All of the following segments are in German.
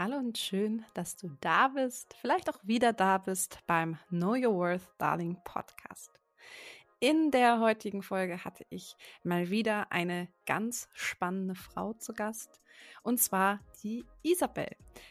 Hallo und schön, dass du da bist, vielleicht auch wieder da bist beim Know Your Worth Darling Podcast. In der heutigen Folge hatte ich mal wieder eine ganz spannende Frau zu Gast, und zwar die Isabel.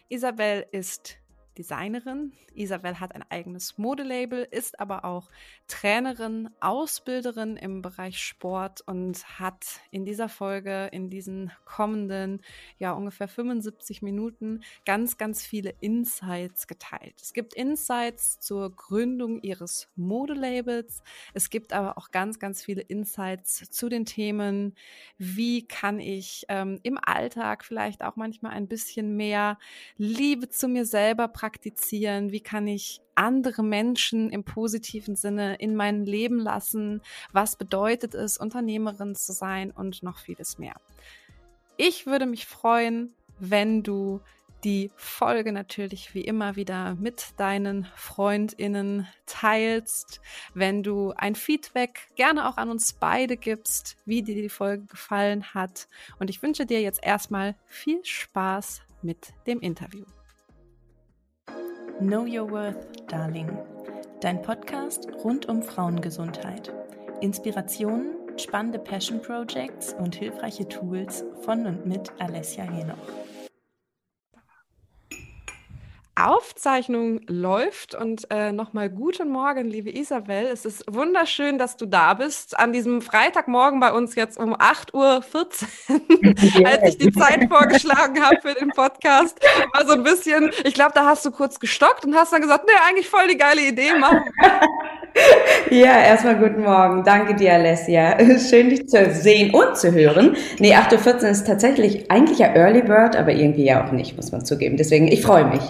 Isabel ist Designerin. Isabel hat ein eigenes Modelabel, ist aber auch Trainerin, Ausbilderin im Bereich Sport und hat in dieser Folge, in diesen kommenden, ja, ungefähr 75 Minuten ganz, ganz viele Insights geteilt. Es gibt Insights zur Gründung ihres Modelabels. Es gibt aber auch ganz, ganz viele Insights zu den Themen, wie kann ich ähm, im Alltag vielleicht auch manchmal ein bisschen mehr Liebe zu mir selber praktizieren praktizieren? Wie kann ich andere Menschen im positiven Sinne in mein Leben lassen? Was bedeutet es, Unternehmerin zu sein und noch vieles mehr? Ich würde mich freuen, wenn du die Folge natürlich wie immer wieder mit deinen Freundinnen teilst, wenn du ein Feedback gerne auch an uns beide gibst, wie dir die Folge gefallen hat. Und ich wünsche dir jetzt erstmal viel Spaß mit dem Interview. Know Your Worth, Darling. Dein Podcast rund um Frauengesundheit. Inspirationen, spannende Passion Projects und hilfreiche Tools von und mit Alessia Henoch. Aufzeichnung läuft und äh, nochmal guten Morgen, liebe Isabel. Es ist wunderschön, dass du da bist an diesem Freitagmorgen bei uns jetzt um 8.14 Uhr, als ich die Zeit vorgeschlagen habe für den Podcast. War so ein bisschen, ich glaube, da hast du kurz gestockt und hast dann gesagt, nee, eigentlich voll die geile Idee, machen Ja, erstmal guten Morgen. Danke dir, Alessia. Schön, dich zu sehen und zu hören. Nee, 8.14 Uhr ist tatsächlich eigentlich ja Early Bird, aber irgendwie ja auch nicht, muss man zugeben. Deswegen, ich freue mich.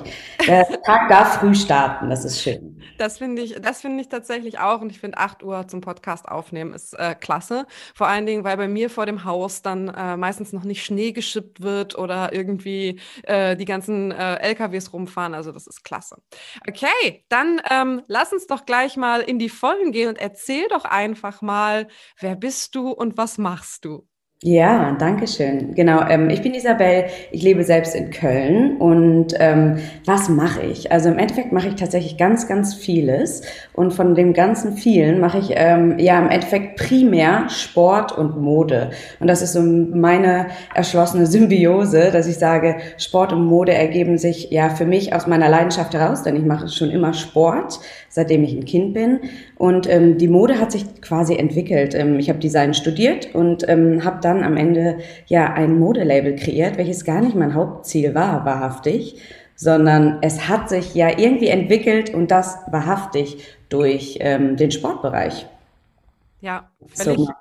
Der Tag darf früh starten, das ist schön. Das finde ich, das ich tatsächlich auch. Und ich finde, 8 Uhr zum Podcast aufnehmen ist äh, klasse. Vor allen Dingen, weil bei mir vor dem Haus dann äh, meistens noch nicht Schnee geschippt wird oder irgendwie äh, die ganzen äh, LKWs rumfahren. Also das ist klasse. Okay, dann ähm, lass uns doch gleich mal in die Vollen gehen und erzähl doch einfach mal, wer bist du und was machst du? Ja, danke schön. Genau, ähm, ich bin Isabel, ich lebe selbst in Köln und ähm, was mache ich? Also im Endeffekt mache ich tatsächlich ganz, ganz vieles und von dem ganzen vielen mache ich ähm, ja im Endeffekt primär Sport und Mode und das ist so meine erschlossene Symbiose, dass ich sage, Sport und Mode ergeben sich ja für mich aus meiner Leidenschaft heraus, denn ich mache schon immer Sport, seitdem ich ein Kind bin und ähm, die Mode hat sich quasi entwickelt. Ähm, ich habe Design studiert und ähm, habe dann am Ende ja ein Modelabel kreiert, welches gar nicht mein Hauptziel war, wahrhaftig, sondern es hat sich ja irgendwie entwickelt und das wahrhaftig durch ähm, den Sportbereich. Ja, völlig, so,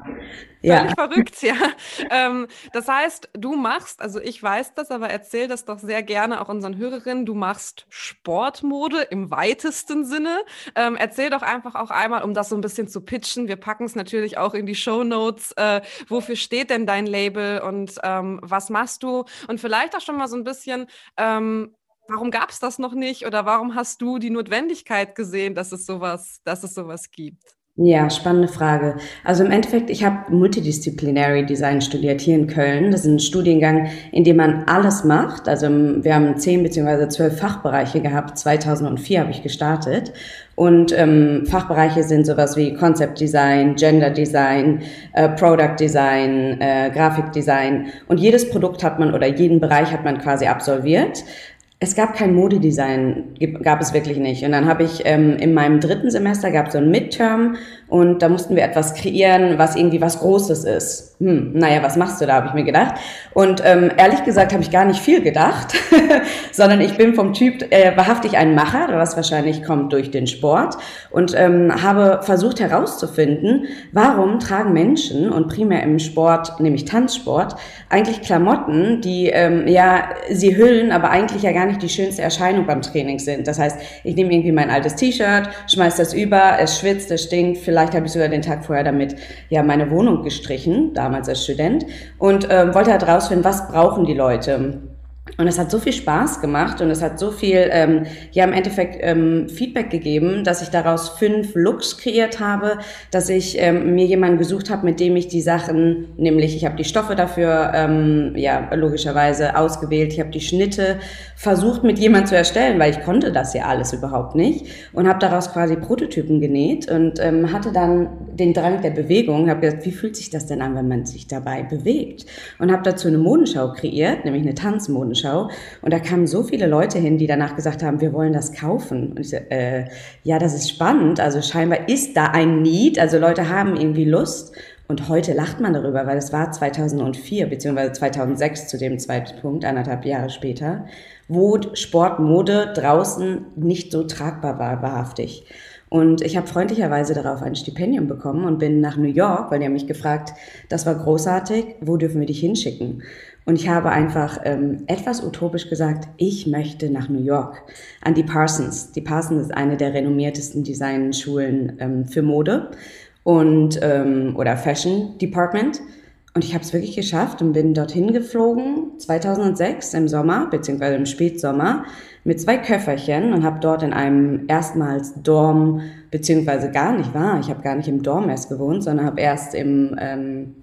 ja. völlig verrückt, ja. Ähm, das heißt, du machst, also ich weiß das, aber erzähl das doch sehr gerne auch unseren Hörerinnen, du machst Sportmode im weitesten Sinne. Ähm, erzähl doch einfach auch einmal, um das so ein bisschen zu pitchen. Wir packen es natürlich auch in die Show Notes. Äh, wofür steht denn dein Label und ähm, was machst du? Und vielleicht auch schon mal so ein bisschen, ähm, warum gab es das noch nicht oder warum hast du die Notwendigkeit gesehen, dass es sowas, dass es sowas gibt? Ja, spannende Frage. Also im Endeffekt, ich habe Multidisciplinary Design studiert hier in Köln. Das ist ein Studiengang, in dem man alles macht. Also wir haben zehn beziehungsweise zwölf Fachbereiche gehabt. 2004 habe ich gestartet. Und ähm, Fachbereiche sind sowas wie Concept Design, Gender Design, äh, Product Design, äh, Grafikdesign. Und jedes Produkt hat man oder jeden Bereich hat man quasi absolviert. Es gab kein Modedesign, gab es wirklich nicht. Und dann habe ich ähm, in meinem dritten Semester gab es so ein Midterm und da mussten wir etwas kreieren, was irgendwie was Großes ist. Hm, naja, was machst du da, habe ich mir gedacht. Und ähm, ehrlich gesagt habe ich gar nicht viel gedacht, sondern ich bin vom Typ äh, wahrhaftig ein Macher, was wahrscheinlich kommt durch den Sport und ähm, habe versucht herauszufinden, warum tragen Menschen und primär im Sport, nämlich Tanzsport, eigentlich Klamotten, die ähm, ja sie hüllen, aber eigentlich ja gar nicht die schönste Erscheinung beim Training sind. Das heißt, ich nehme irgendwie mein altes T-Shirt, schmeiß das über, es schwitzt, es stinkt, vielleicht habe ich sogar den Tag vorher damit ja meine Wohnung gestrichen, damals als Student, und ähm, wollte halt rausfinden, was brauchen die Leute. Und es hat so viel Spaß gemacht und es hat so viel, ähm, ja, im Endeffekt ähm, Feedback gegeben, dass ich daraus fünf Looks kreiert habe, dass ich ähm, mir jemanden gesucht habe, mit dem ich die Sachen, nämlich ich habe die Stoffe dafür, ähm, ja, logischerweise ausgewählt, ich habe die Schnitte versucht mit jemandem zu erstellen, weil ich konnte das ja alles überhaupt nicht und habe daraus quasi Prototypen genäht und ähm, hatte dann den Drang der Bewegung, habe gesagt, wie fühlt sich das denn an, wenn man sich dabei bewegt? Und habe dazu eine Modenschau kreiert, nämlich eine Tanzmodenschau Modenschau. Und da kamen so viele Leute hin, die danach gesagt haben, wir wollen das kaufen. Und ich so, äh, ja, das ist spannend. Also scheinbar ist da ein Need. Also Leute haben irgendwie Lust. Und heute lacht man darüber, weil es war 2004 beziehungsweise 2006 zu dem Zeitpunkt, anderthalb Jahre später, wo Sportmode draußen nicht so tragbar war, wahrhaftig. Und ich habe freundlicherweise darauf ein Stipendium bekommen und bin nach New York, weil die haben mich gefragt, das war großartig, wo dürfen wir dich hinschicken? Und ich habe einfach ähm, etwas utopisch gesagt, ich möchte nach New York, an die Parsons. Die Parsons ist eine der renommiertesten Designschulen ähm, für Mode und ähm, oder Fashion Department. Und ich habe es wirklich geschafft und bin dorthin geflogen 2006 im Sommer beziehungsweise im Spätsommer mit zwei Köfferchen und habe dort in einem erstmals Dorm beziehungsweise gar nicht war. Ich habe gar nicht im Dorm erst gewohnt, sondern habe erst im ähm,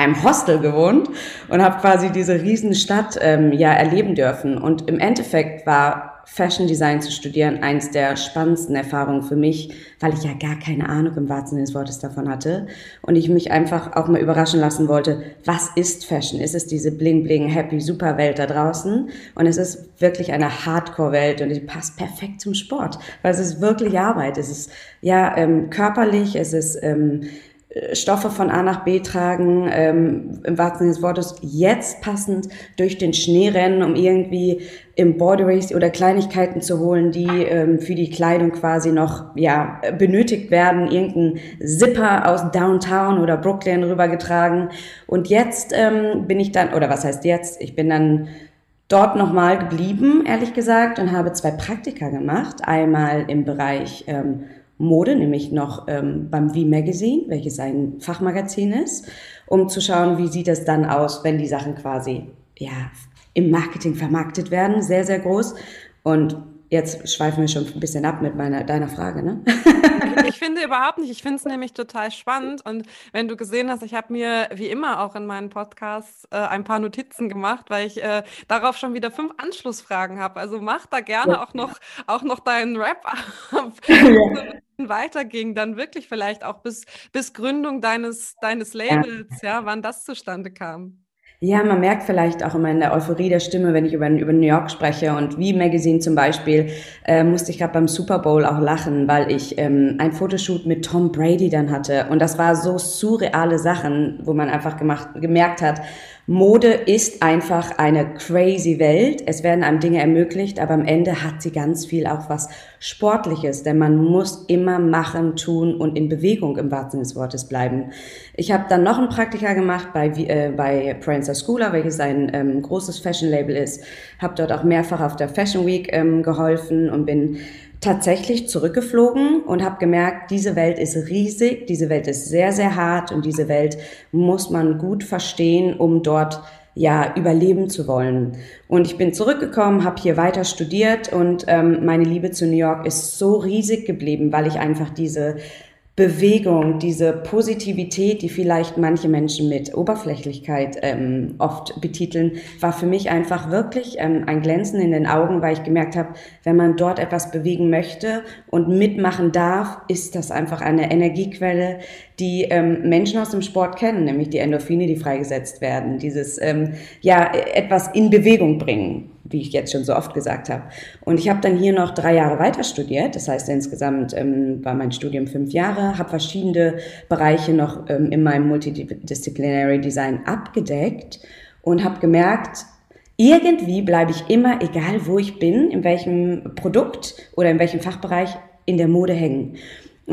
einem Hostel gewohnt und habe quasi diese Riesenstadt ähm, ja erleben dürfen. Und im Endeffekt war Fashion Design zu studieren eins der spannendsten Erfahrungen für mich, weil ich ja gar keine Ahnung im wahrsten Sinne des Wortes davon hatte und ich mich einfach auch mal überraschen lassen wollte, was ist Fashion? Ist es diese bling bling happy super Welt da draußen und es ist wirklich eine Hardcore Welt und die passt perfekt zum Sport, weil es ist wirklich Arbeit, es ist ja ähm, körperlich, es ist ähm, Stoffe von A nach B tragen, ähm, im wahrsten Sinne des Wortes jetzt passend durch den Schnee rennen, um irgendwie Embroideries oder Kleinigkeiten zu holen, die ähm, für die Kleidung quasi noch ja benötigt werden, irgendein Zipper aus Downtown oder Brooklyn rübergetragen. Und jetzt ähm, bin ich dann, oder was heißt jetzt? Ich bin dann dort nochmal geblieben, ehrlich gesagt, und habe zwei Praktika gemacht. Einmal im Bereich ähm, Mode, nämlich noch ähm, beim V Magazine, welches ein Fachmagazin ist, um zu schauen, wie sieht es dann aus, wenn die Sachen quasi ja, im Marketing vermarktet werden, sehr, sehr groß. Und jetzt schweifen wir schon ein bisschen ab mit meiner, deiner Frage, ne? Ich finde überhaupt nicht. Ich finde es nämlich total spannend. Und wenn du gesehen hast, ich habe mir wie immer auch in meinen Podcasts äh, ein paar Notizen gemacht, weil ich äh, darauf schon wieder fünf Anschlussfragen habe. Also mach da gerne ja. auch noch, auch noch deinen Rap ab. Ja weiterging, dann wirklich vielleicht auch bis, bis Gründung deines, deines Labels, ja. ja, wann das zustande kam. Ja, man merkt vielleicht auch immer in der Euphorie der Stimme, wenn ich über, über New York spreche und wie Magazine zum Beispiel, äh, musste ich gerade beim Super Bowl auch lachen, weil ich ähm, ein Fotoshoot mit Tom Brady dann hatte. Und das war so surreale Sachen, wo man einfach gemacht, gemerkt hat, Mode ist einfach eine crazy Welt. Es werden einem Dinge ermöglicht, aber am Ende hat sie ganz viel auch was Sportliches, denn man muss immer machen, tun und in Bewegung im wahrsten Sinne des Wortes bleiben. Ich habe dann noch ein Praktika gemacht bei, äh, bei Prancer Schooler, welches ein ähm, großes Fashion-Label ist. Habe dort auch mehrfach auf der Fashion Week ähm, geholfen und bin tatsächlich zurückgeflogen und habe gemerkt, diese Welt ist riesig, diese Welt ist sehr, sehr hart und diese Welt muss man gut verstehen, um dort ja überleben zu wollen. Und ich bin zurückgekommen, habe hier weiter studiert und ähm, meine Liebe zu New York ist so riesig geblieben, weil ich einfach diese Bewegung, diese Positivität, die vielleicht manche Menschen mit Oberflächlichkeit ähm, oft betiteln, war für mich einfach wirklich ähm, ein Glänzen in den Augen, weil ich gemerkt habe, wenn man dort etwas bewegen möchte und mitmachen darf, ist das einfach eine Energiequelle, die ähm, Menschen aus dem Sport kennen, nämlich die Endorphine, die freigesetzt werden, dieses ähm, ja etwas in Bewegung bringen wie ich jetzt schon so oft gesagt habe. Und ich habe dann hier noch drei Jahre weiter studiert. Das heißt, insgesamt ähm, war mein Studium fünf Jahre, habe verschiedene Bereiche noch ähm, in meinem Multidisciplinary Design abgedeckt und habe gemerkt, irgendwie bleibe ich immer, egal wo ich bin, in welchem Produkt oder in welchem Fachbereich, in der Mode hängen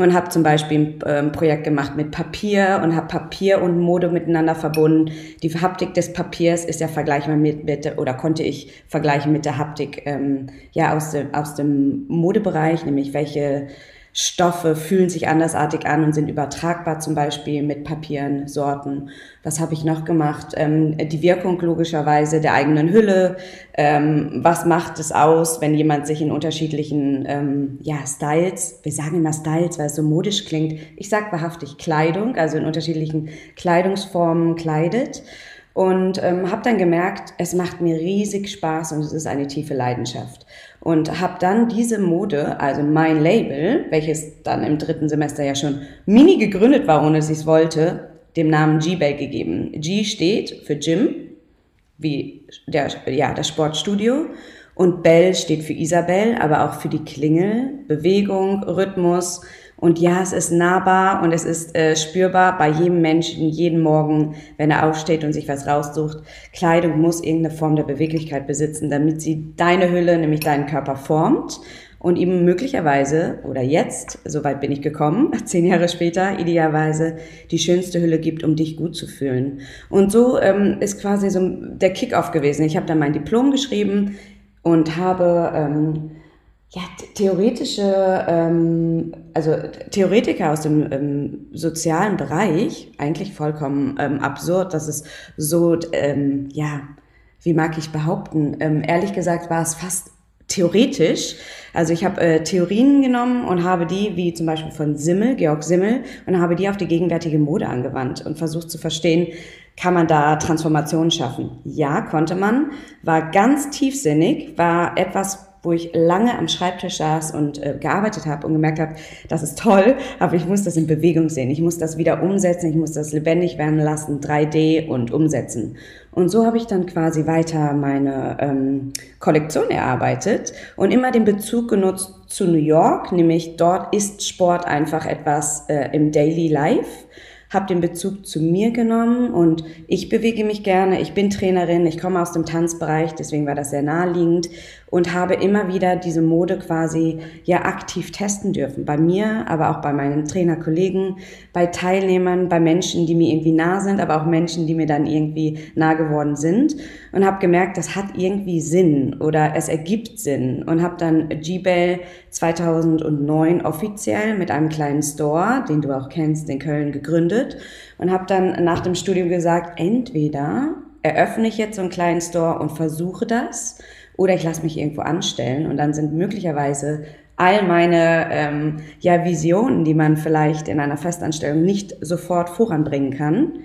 und habe zum Beispiel ein ähm, Projekt gemacht mit Papier und habe Papier und Mode miteinander verbunden. Die Haptik des Papiers ist ja vergleichbar mit, mit oder konnte ich vergleichen mit der Haptik ähm, ja aus dem, aus dem Modebereich, nämlich welche Stoffe fühlen sich andersartig an und sind übertragbar, zum Beispiel mit Papieren, Sorten. Was habe ich noch gemacht? Ähm, die Wirkung logischerweise der eigenen Hülle. Ähm, was macht es aus, wenn jemand sich in unterschiedlichen ähm, ja, Styles, wir sagen immer Styles, weil es so modisch klingt. Ich sage wahrhaftig Kleidung, also in unterschiedlichen Kleidungsformen kleidet. Und ähm, habe dann gemerkt, es macht mir riesig Spaß und es ist eine tiefe Leidenschaft und habe dann diese Mode, also mein Label, welches dann im dritten Semester ja schon mini gegründet war, ohne dass ich es wollte, dem Namen G-Bell gegeben. G steht für Gym, wie der, ja, das Sportstudio. Und Bell steht für Isabel, aber auch für die Klingel, Bewegung, Rhythmus, und ja, es ist nahbar und es ist äh, spürbar bei jedem Menschen, jeden Morgen, wenn er aufsteht und sich was raussucht. Kleidung muss irgendeine Form der Beweglichkeit besitzen, damit sie deine Hülle, nämlich deinen Körper formt und ihm möglicherweise oder jetzt, soweit bin ich gekommen, zehn Jahre später, idealerweise die schönste Hülle gibt, um dich gut zu fühlen. Und so ähm, ist quasi so der Kickoff gewesen. Ich habe dann mein Diplom geschrieben und habe ähm, ja, theoretische, ähm, also Theoretiker aus dem ähm, sozialen Bereich, eigentlich vollkommen ähm, absurd, dass es so, ähm, ja, wie mag ich behaupten, ähm, ehrlich gesagt war es fast theoretisch. Also ich habe äh, Theorien genommen und habe die, wie zum Beispiel von Simmel, Georg Simmel, und habe die auf die gegenwärtige Mode angewandt und versucht zu verstehen, kann man da Transformationen schaffen? Ja, konnte man, war ganz tiefsinnig, war etwas wo ich lange am Schreibtisch saß und äh, gearbeitet habe und gemerkt habe, das ist toll, aber ich muss das in Bewegung sehen. Ich muss das wieder umsetzen, ich muss das lebendig werden lassen, 3D und umsetzen. Und so habe ich dann quasi weiter meine ähm, Kollektion erarbeitet und immer den Bezug genutzt zu New York, nämlich dort ist Sport einfach etwas äh, im Daily Life habe den Bezug zu mir genommen und ich bewege mich gerne. Ich bin Trainerin, ich komme aus dem Tanzbereich, deswegen war das sehr naheliegend und habe immer wieder diese Mode quasi ja aktiv testen dürfen. Bei mir, aber auch bei meinen Trainerkollegen, bei Teilnehmern, bei Menschen, die mir irgendwie nah sind, aber auch Menschen, die mir dann irgendwie nah geworden sind und habe gemerkt, das hat irgendwie Sinn oder es ergibt Sinn und habe dann G-Bell 2009 offiziell mit einem kleinen Store, den du auch kennst, in Köln gegründet und habe dann nach dem Studium gesagt, entweder eröffne ich jetzt so einen kleinen Store und versuche das oder ich lasse mich irgendwo anstellen und dann sind möglicherweise all meine ähm, ja, Visionen, die man vielleicht in einer Festanstellung nicht sofort voranbringen kann,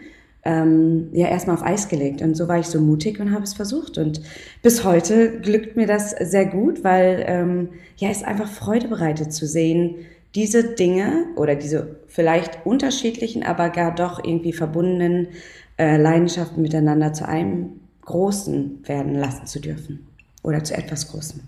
ähm, ja erstmal auf Eis gelegt. Und so war ich so mutig und habe es versucht. Und bis heute glückt mir das sehr gut, weil ähm, ja es einfach Freude bereitet zu sehen, diese Dinge oder diese vielleicht unterschiedlichen, aber gar doch irgendwie verbundenen äh, Leidenschaften miteinander zu einem Großen werden lassen zu dürfen oder zu etwas Großem.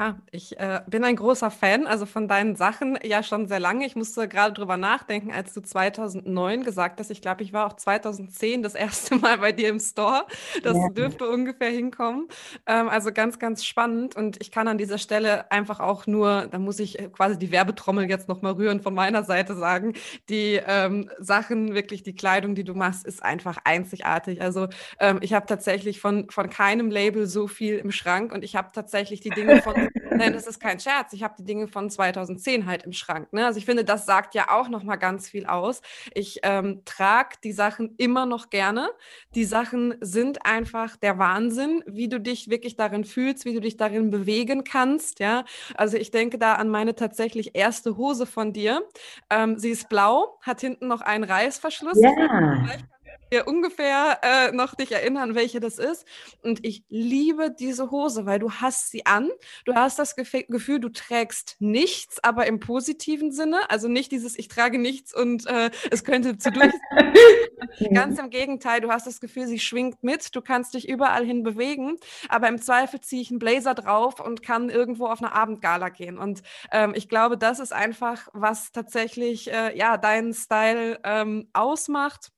Ja, ich äh, bin ein großer Fan, also von deinen Sachen ja schon sehr lange. Ich musste gerade drüber nachdenken, als du 2009 gesagt hast. Ich glaube, ich war auch 2010 das erste Mal bei dir im Store. Das ja. dürfte ungefähr hinkommen. Ähm, also ganz, ganz spannend. Und ich kann an dieser Stelle einfach auch nur, da muss ich quasi die Werbetrommel jetzt nochmal rühren von meiner Seite sagen, die ähm, Sachen, wirklich die Kleidung, die du machst, ist einfach einzigartig. Also ähm, ich habe tatsächlich von, von keinem Label so viel im Schrank und ich habe tatsächlich die Dinge von Nein, das ist kein Scherz. Ich habe die Dinge von 2010 halt im Schrank. Ne? Also ich finde, das sagt ja auch noch mal ganz viel aus. Ich ähm, trage die Sachen immer noch gerne. Die Sachen sind einfach der Wahnsinn, wie du dich wirklich darin fühlst, wie du dich darin bewegen kannst. Ja, also ich denke da an meine tatsächlich erste Hose von dir. Ähm, sie ist blau, hat hinten noch einen Reißverschluss. Ja dir ungefähr äh, noch dich erinnern, welche das ist. Und ich liebe diese Hose, weil du hast sie an. Du hast das Gef Gefühl, du trägst nichts, aber im positiven Sinne. Also nicht dieses, ich trage nichts und äh, es könnte zu durch. Ganz im Gegenteil, du hast das Gefühl, sie schwingt mit. Du kannst dich überall hin bewegen, aber im Zweifel ziehe ich einen Blazer drauf und kann irgendwo auf eine Abendgala gehen. Und ähm, ich glaube, das ist einfach, was tatsächlich äh, ja deinen Style ähm, ausmacht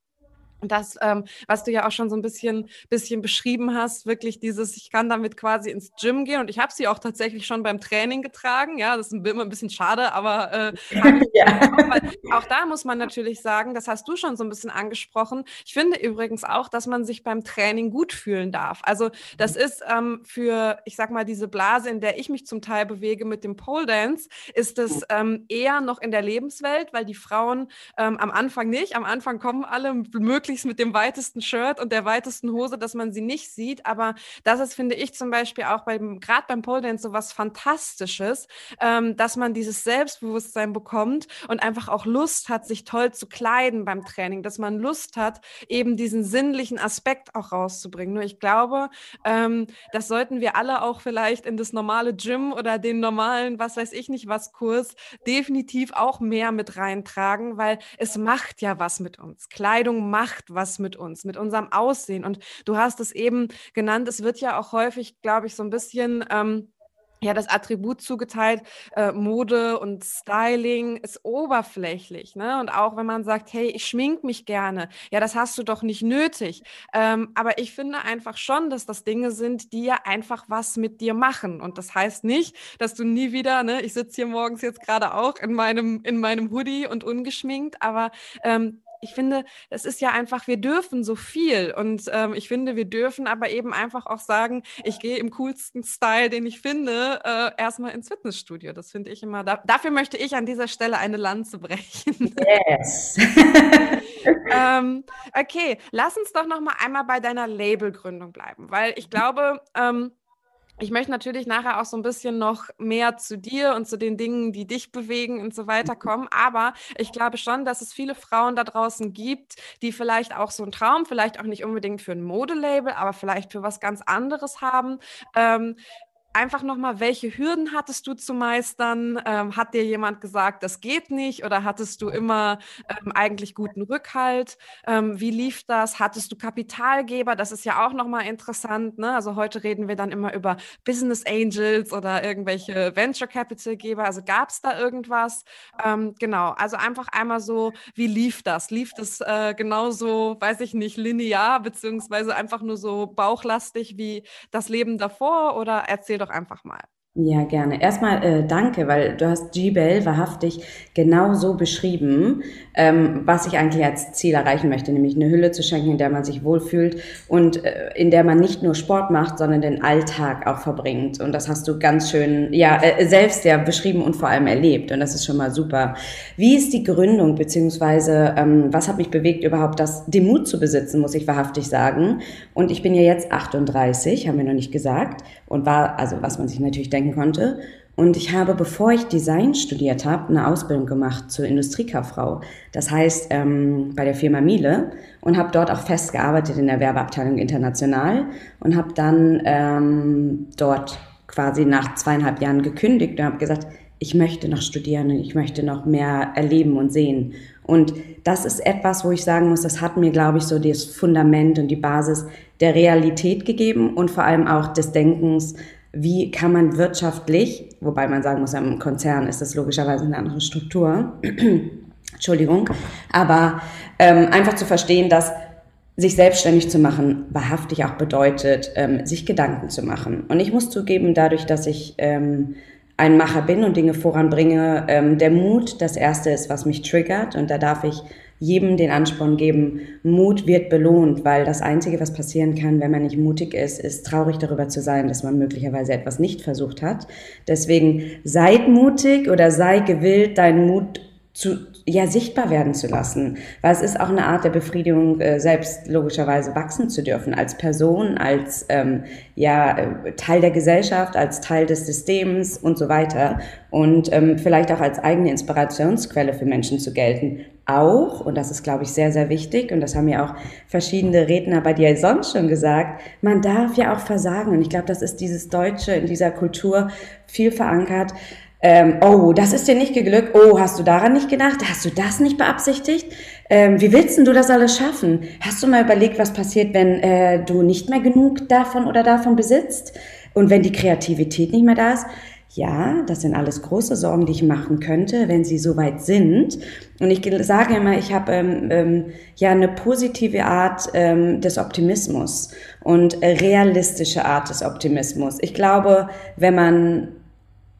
das, ähm, was du ja auch schon so ein bisschen, bisschen beschrieben hast, wirklich dieses, ich kann damit quasi ins Gym gehen und ich habe sie auch tatsächlich schon beim Training getragen. Ja, das ist immer ein bisschen schade, aber äh, ja. auch, auch da muss man natürlich sagen, das hast du schon so ein bisschen angesprochen. Ich finde übrigens auch, dass man sich beim Training gut fühlen darf. Also das ist ähm, für, ich sag mal, diese Blase, in der ich mich zum Teil bewege mit dem Pole Dance, ist es ähm, eher noch in der Lebenswelt, weil die Frauen ähm, am Anfang nicht, am Anfang kommen alle möglichst möglichst mit dem weitesten Shirt und der weitesten Hose, dass man sie nicht sieht. Aber das ist, finde ich, zum Beispiel auch beim, gerade beim Pole Dance so was Fantastisches, ähm, dass man dieses Selbstbewusstsein bekommt und einfach auch Lust hat, sich toll zu kleiden beim Training, dass man Lust hat, eben diesen sinnlichen Aspekt auch rauszubringen. Nur ich glaube, ähm, das sollten wir alle auch vielleicht in das normale Gym oder den normalen, was weiß ich nicht was Kurs definitiv auch mehr mit reintragen, weil es macht ja was mit uns. Kleidung macht macht was mit uns, mit unserem Aussehen. Und du hast es eben genannt, es wird ja auch häufig, glaube ich, so ein bisschen. Ähm, ja, das Attribut zugeteilt, äh, Mode und Styling ist oberflächlich. Ne? Und auch wenn man sagt, hey, ich schmink mich gerne, ja, das hast du doch nicht nötig. Ähm, aber ich finde einfach schon, dass das Dinge sind, die ja einfach was mit dir machen. Und das heißt nicht, dass du nie wieder, ne, ich sitze hier morgens jetzt gerade auch in meinem, in meinem Hoodie und ungeschminkt, aber ähm, ich finde, es ist ja einfach, wir dürfen so viel. Und ähm, ich finde, wir dürfen aber eben einfach auch sagen, ich gehe im coolsten Style, den ich finde, äh, erstmal ins Fitnessstudio. Das finde ich immer, da, dafür möchte ich an dieser Stelle eine Lanze brechen. Yes. ähm, okay, lass uns doch noch mal einmal bei deiner Labelgründung bleiben, weil ich glaube, ähm, ich möchte natürlich nachher auch so ein bisschen noch mehr zu dir und zu den Dingen, die dich bewegen und so weiter kommen. Aber ich glaube schon, dass es viele Frauen da draußen gibt, die vielleicht auch so einen Traum, vielleicht auch nicht unbedingt für ein Modelabel, aber vielleicht für was ganz anderes haben. Ähm, einfach nochmal, welche Hürden hattest du zu meistern? Ähm, hat dir jemand gesagt, das geht nicht? Oder hattest du immer ähm, eigentlich guten Rückhalt? Ähm, wie lief das? Hattest du Kapitalgeber? Das ist ja auch nochmal interessant. Ne? Also heute reden wir dann immer über Business Angels oder irgendwelche Venture Capital Geber. Also gab es da irgendwas? Ähm, genau, also einfach einmal so, wie lief das? Lief das äh, genauso, weiß ich nicht, linear, beziehungsweise einfach nur so bauchlastig wie das Leben davor? Oder erzähl doch einfach mal. Ja, gerne. Erstmal äh, danke, weil du hast G-Bell wahrhaftig genau so beschrieben, ähm, was ich eigentlich als Ziel erreichen möchte, nämlich eine Hülle zu schenken, in der man sich wohlfühlt und äh, in der man nicht nur Sport macht, sondern den Alltag auch verbringt. Und das hast du ganz schön, ja, äh, selbst ja beschrieben und vor allem erlebt. Und das ist schon mal super. Wie ist die Gründung, beziehungsweise ähm, was hat mich bewegt, überhaupt das, den Mut zu besitzen, muss ich wahrhaftig sagen. Und ich bin ja jetzt 38, haben wir noch nicht gesagt, und war, also was man sich natürlich denkt, denken konnte. Und ich habe, bevor ich Design studiert habe, eine Ausbildung gemacht zur Industriekauffrau. Das heißt, ähm, bei der Firma Miele und habe dort auch festgearbeitet in der Werbeabteilung international und habe dann ähm, dort quasi nach zweieinhalb Jahren gekündigt und habe gesagt, ich möchte noch studieren und ich möchte noch mehr erleben und sehen. Und das ist etwas, wo ich sagen muss, das hat mir, glaube ich, so das Fundament und die Basis der Realität gegeben und vor allem auch des Denkens, wie kann man wirtschaftlich, wobei man sagen muss, im Konzern ist das logischerweise eine andere Struktur, Entschuldigung, aber ähm, einfach zu verstehen, dass sich selbstständig zu machen wahrhaftig auch bedeutet, ähm, sich Gedanken zu machen. Und ich muss zugeben, dadurch, dass ich ähm, ein Macher bin und Dinge voranbringe, ähm, der Mut das Erste ist, was mich triggert. Und da darf ich jedem den Ansporn geben, Mut wird belohnt, weil das Einzige, was passieren kann, wenn man nicht mutig ist, ist traurig darüber zu sein, dass man möglicherweise etwas nicht versucht hat. Deswegen seid mutig oder sei gewillt, deinen Mut zu, ja, sichtbar werden zu lassen. Weil es ist auch eine Art der Befriedigung, äh, selbst logischerweise wachsen zu dürfen, als Person, als ähm, ja, äh, Teil der Gesellschaft, als Teil des Systems und so weiter. Und ähm, vielleicht auch als eigene Inspirationsquelle für Menschen zu gelten. Auch, und das ist, glaube ich, sehr, sehr wichtig, und das haben ja auch verschiedene Redner bei dir sonst schon gesagt, man darf ja auch versagen. Und ich glaube, das ist dieses Deutsche in dieser Kultur viel verankert ähm, oh, das ist dir nicht geglückt, oh, hast du daran nicht gedacht, hast du das nicht beabsichtigt? Ähm, wie willst denn du das alles schaffen? Hast du mal überlegt, was passiert, wenn äh, du nicht mehr genug davon oder davon besitzt und wenn die Kreativität nicht mehr da ist? Ja, das sind alles große Sorgen, die ich machen könnte, wenn sie soweit sind. Und ich sage immer, ich habe ähm, ähm, ja eine positive Art ähm, des Optimismus und realistische Art des Optimismus. Ich glaube, wenn man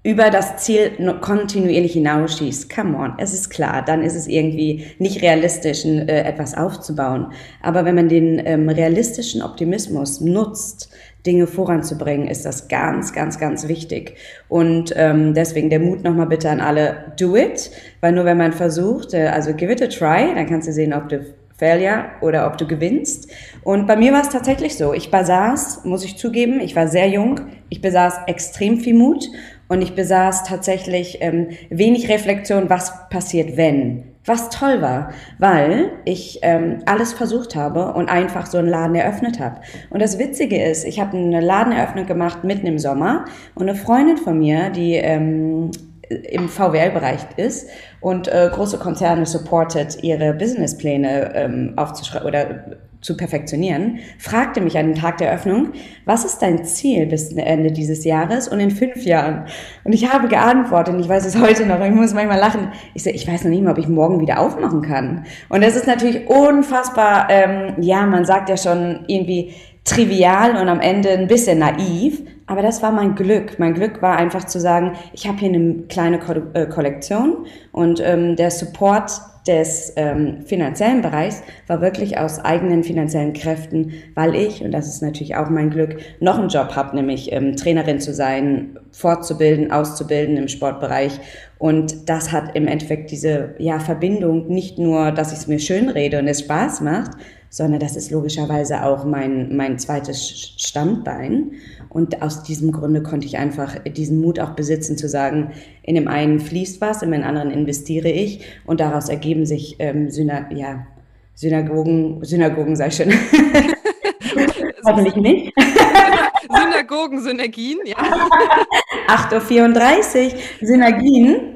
über das Ziel kontinuierlich hinausschießt, come on, es ist klar, dann ist es irgendwie nicht realistisch, äh, etwas aufzubauen. Aber wenn man den ähm, realistischen Optimismus nutzt, Dinge voranzubringen, ist das ganz, ganz, ganz wichtig. Und ähm, deswegen der Mut nochmal bitte an alle, do it, weil nur wenn man versucht, äh, also give it a try, dann kannst du sehen, ob du Failure oder ob du gewinnst. Und bei mir war es tatsächlich so. Ich besaß, muss ich zugeben, ich war sehr jung, ich besaß extrem viel Mut und ich besaß tatsächlich ähm, wenig Reflexion, was passiert, wenn. Was toll war, weil ich ähm, alles versucht habe und einfach so einen Laden eröffnet habe. Und das Witzige ist, ich habe eine Ladeneröffnung gemacht mitten im Sommer und eine Freundin von mir, die ähm, im VWL-Bereich ist und äh, große Konzerne supportet, ihre Businesspläne ähm, aufzuschreiben oder zu perfektionieren, fragte mich an den Tag der Eröffnung, was ist dein Ziel bis Ende dieses Jahres und in fünf Jahren? Und ich habe geantwortet, ich weiß es heute noch, ich muss manchmal lachen, ich so, ich weiß noch nicht mal, ob ich morgen wieder aufmachen kann. Und das ist natürlich unfassbar, ähm, ja, man sagt ja schon irgendwie trivial und am Ende ein bisschen naiv, aber das war mein Glück. Mein Glück war einfach zu sagen, ich habe hier eine kleine Ko äh, Kollektion und ähm, der Support des ähm, finanziellen Bereichs war wirklich aus eigenen finanziellen Kräften, weil ich, und das ist natürlich auch mein Glück, noch einen Job habe, nämlich ähm, Trainerin zu sein, fortzubilden, auszubilden im Sportbereich. Und das hat im Endeffekt diese ja, Verbindung, nicht nur, dass ich es mir schön rede und es Spaß macht, sondern das ist logischerweise auch mein, mein zweites Standbein. Und aus diesem Grunde konnte ich einfach diesen Mut auch besitzen, zu sagen, in dem einen fließt was, in dem anderen investiere ich und daraus ergeben sich ähm, Syna ja, Synagogen, Synagogen sei schön. Hoffentlich nicht. Synagogen, Synergien, ja. 8.34 Uhr, Synergien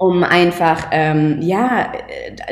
um einfach, ähm, ja,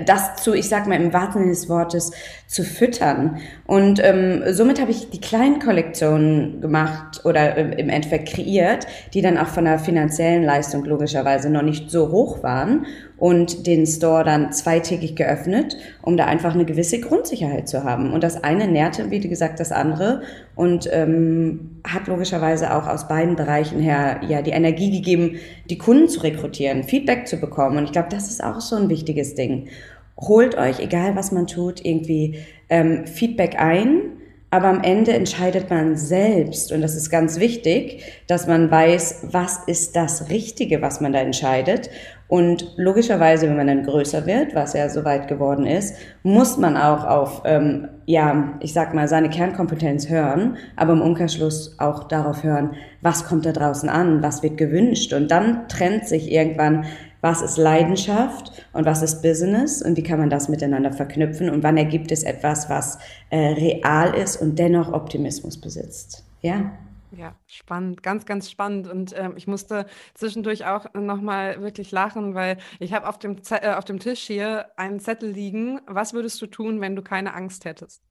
das zu, ich sag mal im wahrsten Sinne des Wortes, zu füttern. Und ähm, somit habe ich die kleinen Kollektionen gemacht oder äh, im Endeffekt kreiert, die dann auch von der finanziellen Leistung logischerweise noch nicht so hoch waren und den Store dann zweitägig geöffnet, um da einfach eine gewisse Grundsicherheit zu haben. Und das eine nährte, wie gesagt, das andere und ähm, hat logischerweise auch aus beiden Bereichen her ja die Energie gegeben, die Kunden zu rekrutieren, Feedback zu bekommen. Und ich glaube, das ist auch so ein wichtiges Ding. Holt euch, egal was man tut, irgendwie ähm, Feedback ein aber am Ende entscheidet man selbst und das ist ganz wichtig, dass man weiß, was ist das Richtige, was man da entscheidet. Und logischerweise, wenn man dann größer wird, was ja so weit geworden ist, muss man auch auf, ähm, ja, ich sag mal, seine Kernkompetenz hören, aber im Umkehrschluss auch darauf hören, was kommt da draußen an, was wird gewünscht. Und dann trennt sich irgendwann was ist Leidenschaft und was ist Business und wie kann man das miteinander verknüpfen und wann ergibt es etwas, was äh, real ist und dennoch Optimismus besitzt. Ja. Ja, spannend, ganz, ganz spannend. Und ähm, ich musste zwischendurch auch nochmal wirklich lachen, weil ich habe auf, dem äh, auf dem Tisch hier einen Zettel liegen, was würdest du tun, wenn du keine Angst hättest?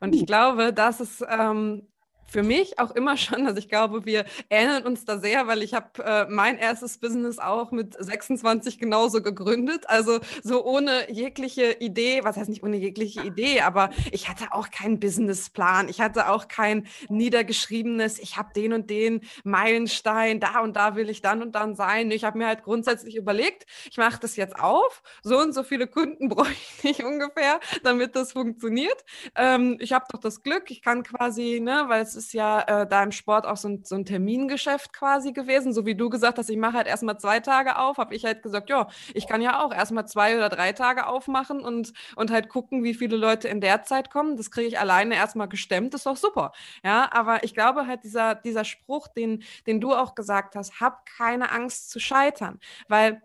Und ich uh. glaube, das ist ähm, für mich auch immer schon, also ich glaube, wir ähneln uns da sehr, weil ich habe äh, mein erstes Business auch mit 26 genauso gegründet, also so ohne jegliche Idee, was heißt nicht ohne jegliche Idee, aber ich hatte auch keinen Businessplan, ich hatte auch kein niedergeschriebenes, ich habe den und den Meilenstein, da und da will ich dann und dann sein. Ich habe mir halt grundsätzlich überlegt, ich mache das jetzt auf, so und so viele Kunden bräuchte ich ungefähr, damit das funktioniert. Ähm, ich habe doch das Glück, ich kann quasi, ne, weil es ist ja äh, da im Sport auch so ein, so ein, Termingeschäft quasi gewesen. So wie du gesagt hast, ich mache halt erstmal zwei Tage auf, habe ich halt gesagt, ja, ich kann ja auch erstmal zwei oder drei Tage aufmachen und, und halt gucken, wie viele Leute in der Zeit kommen. Das kriege ich alleine erstmal gestemmt, ist doch super. Ja, aber ich glaube halt, dieser, dieser Spruch, den, den du auch gesagt hast, hab keine Angst zu scheitern. Weil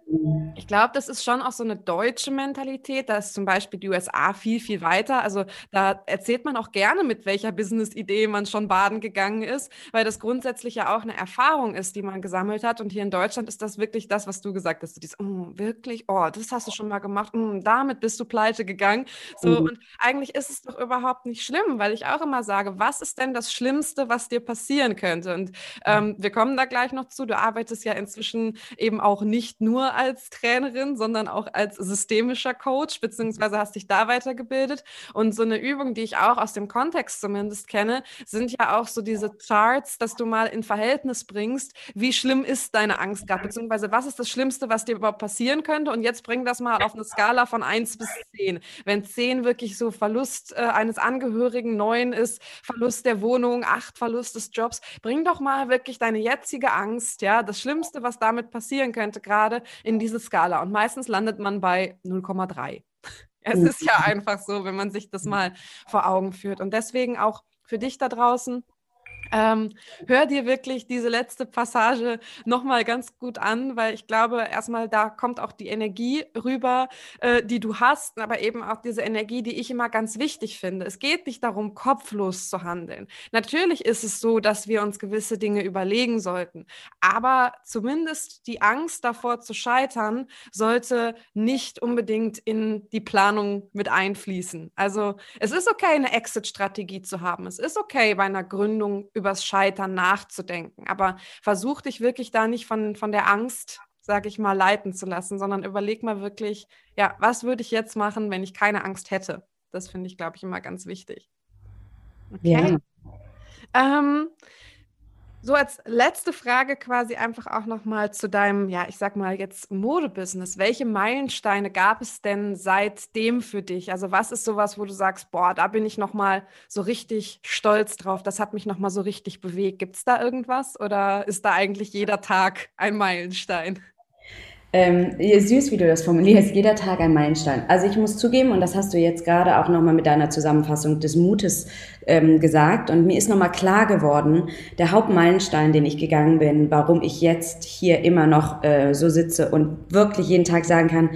ich glaube, das ist schon auch so eine deutsche Mentalität. Da ist zum Beispiel die USA viel, viel weiter. Also da erzählt man auch gerne, mit welcher Business-Idee man schon bei baden gegangen ist, weil das grundsätzlich ja auch eine Erfahrung ist, die man gesammelt hat. Und hier in Deutschland ist das wirklich das, was du gesagt hast. Du dieses, oh, wirklich, oh, das hast du schon mal gemacht, oh, damit bist du pleite gegangen. So, mhm. und eigentlich ist es doch überhaupt nicht schlimm, weil ich auch immer sage, was ist denn das Schlimmste, was dir passieren könnte? Und ähm, wir kommen da gleich noch zu. Du arbeitest ja inzwischen eben auch nicht nur als Trainerin, sondern auch als systemischer Coach, beziehungsweise hast dich da weitergebildet. Und so eine Übung, die ich auch aus dem Kontext zumindest kenne, sind ja auch so diese Charts, dass du mal in Verhältnis bringst, wie schlimm ist deine Angst gerade, beziehungsweise was ist das Schlimmste, was dir überhaupt passieren könnte. Und jetzt bring das mal auf eine Skala von 1 bis 10. Wenn 10 wirklich so Verlust äh, eines Angehörigen, 9 ist Verlust der Wohnung, 8 Verlust des Jobs, bring doch mal wirklich deine jetzige Angst, ja, das Schlimmste, was damit passieren könnte, gerade in diese Skala. Und meistens landet man bei 0,3. Es ist ja einfach so, wenn man sich das mal vor Augen führt. Und deswegen auch für dich da draußen, ähm, hör dir wirklich diese letzte Passage nochmal ganz gut an, weil ich glaube, erstmal da kommt auch die Energie rüber, äh, die du hast, aber eben auch diese Energie, die ich immer ganz wichtig finde. Es geht nicht darum, kopflos zu handeln. Natürlich ist es so, dass wir uns gewisse Dinge überlegen sollten, aber zumindest die Angst davor zu scheitern sollte nicht unbedingt in die Planung mit einfließen. Also es ist okay, eine Exit-Strategie zu haben. Es ist okay, bei einer Gründung übers Scheitern nachzudenken. Aber versuch dich wirklich da nicht von, von der Angst, sage ich mal, leiten zu lassen, sondern überleg mal wirklich, ja, was würde ich jetzt machen, wenn ich keine Angst hätte? Das finde ich, glaube ich, immer ganz wichtig. Okay. Ja. Ähm, so als letzte Frage quasi einfach auch nochmal zu deinem, ja, ich sag mal jetzt Modebusiness. Welche Meilensteine gab es denn seitdem für dich? Also was ist sowas, wo du sagst, boah, da bin ich nochmal so richtig stolz drauf, das hat mich nochmal so richtig bewegt. Gibt es da irgendwas oder ist da eigentlich jeder Tag ein Meilenstein? Ähm, süß, wie du das formulierst, jeder Tag ein Meilenstein. Also ich muss zugeben, und das hast du jetzt gerade auch nochmal mit deiner Zusammenfassung des Mutes ähm, gesagt, und mir ist nochmal klar geworden, der Hauptmeilenstein, den ich gegangen bin, warum ich jetzt hier immer noch äh, so sitze und wirklich jeden Tag sagen kann,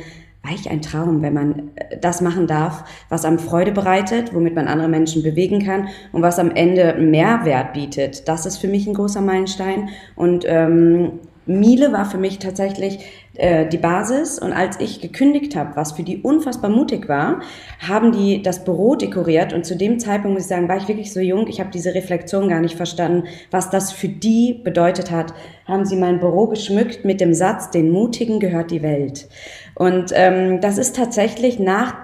war ich ein Traum, wenn man äh, das machen darf, was einem Freude bereitet, womit man andere Menschen bewegen kann und was am Ende Mehrwert bietet. Das ist für mich ein großer Meilenstein. Und ähm, Miele war für mich tatsächlich äh, die Basis und als ich gekündigt habe, was für die unfassbar mutig war, haben die das Büro dekoriert und zu dem Zeitpunkt muss ich sagen, war ich wirklich so jung, ich habe diese Reflexion gar nicht verstanden, was das für die bedeutet hat. Haben sie mein Büro geschmückt mit dem Satz, den Mutigen gehört die Welt. Und ähm, das ist tatsächlich nach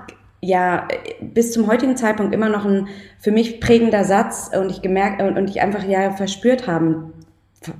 ja bis zum heutigen Zeitpunkt immer noch ein für mich prägender Satz und ich gemerkt und, und ich einfach ja verspürt haben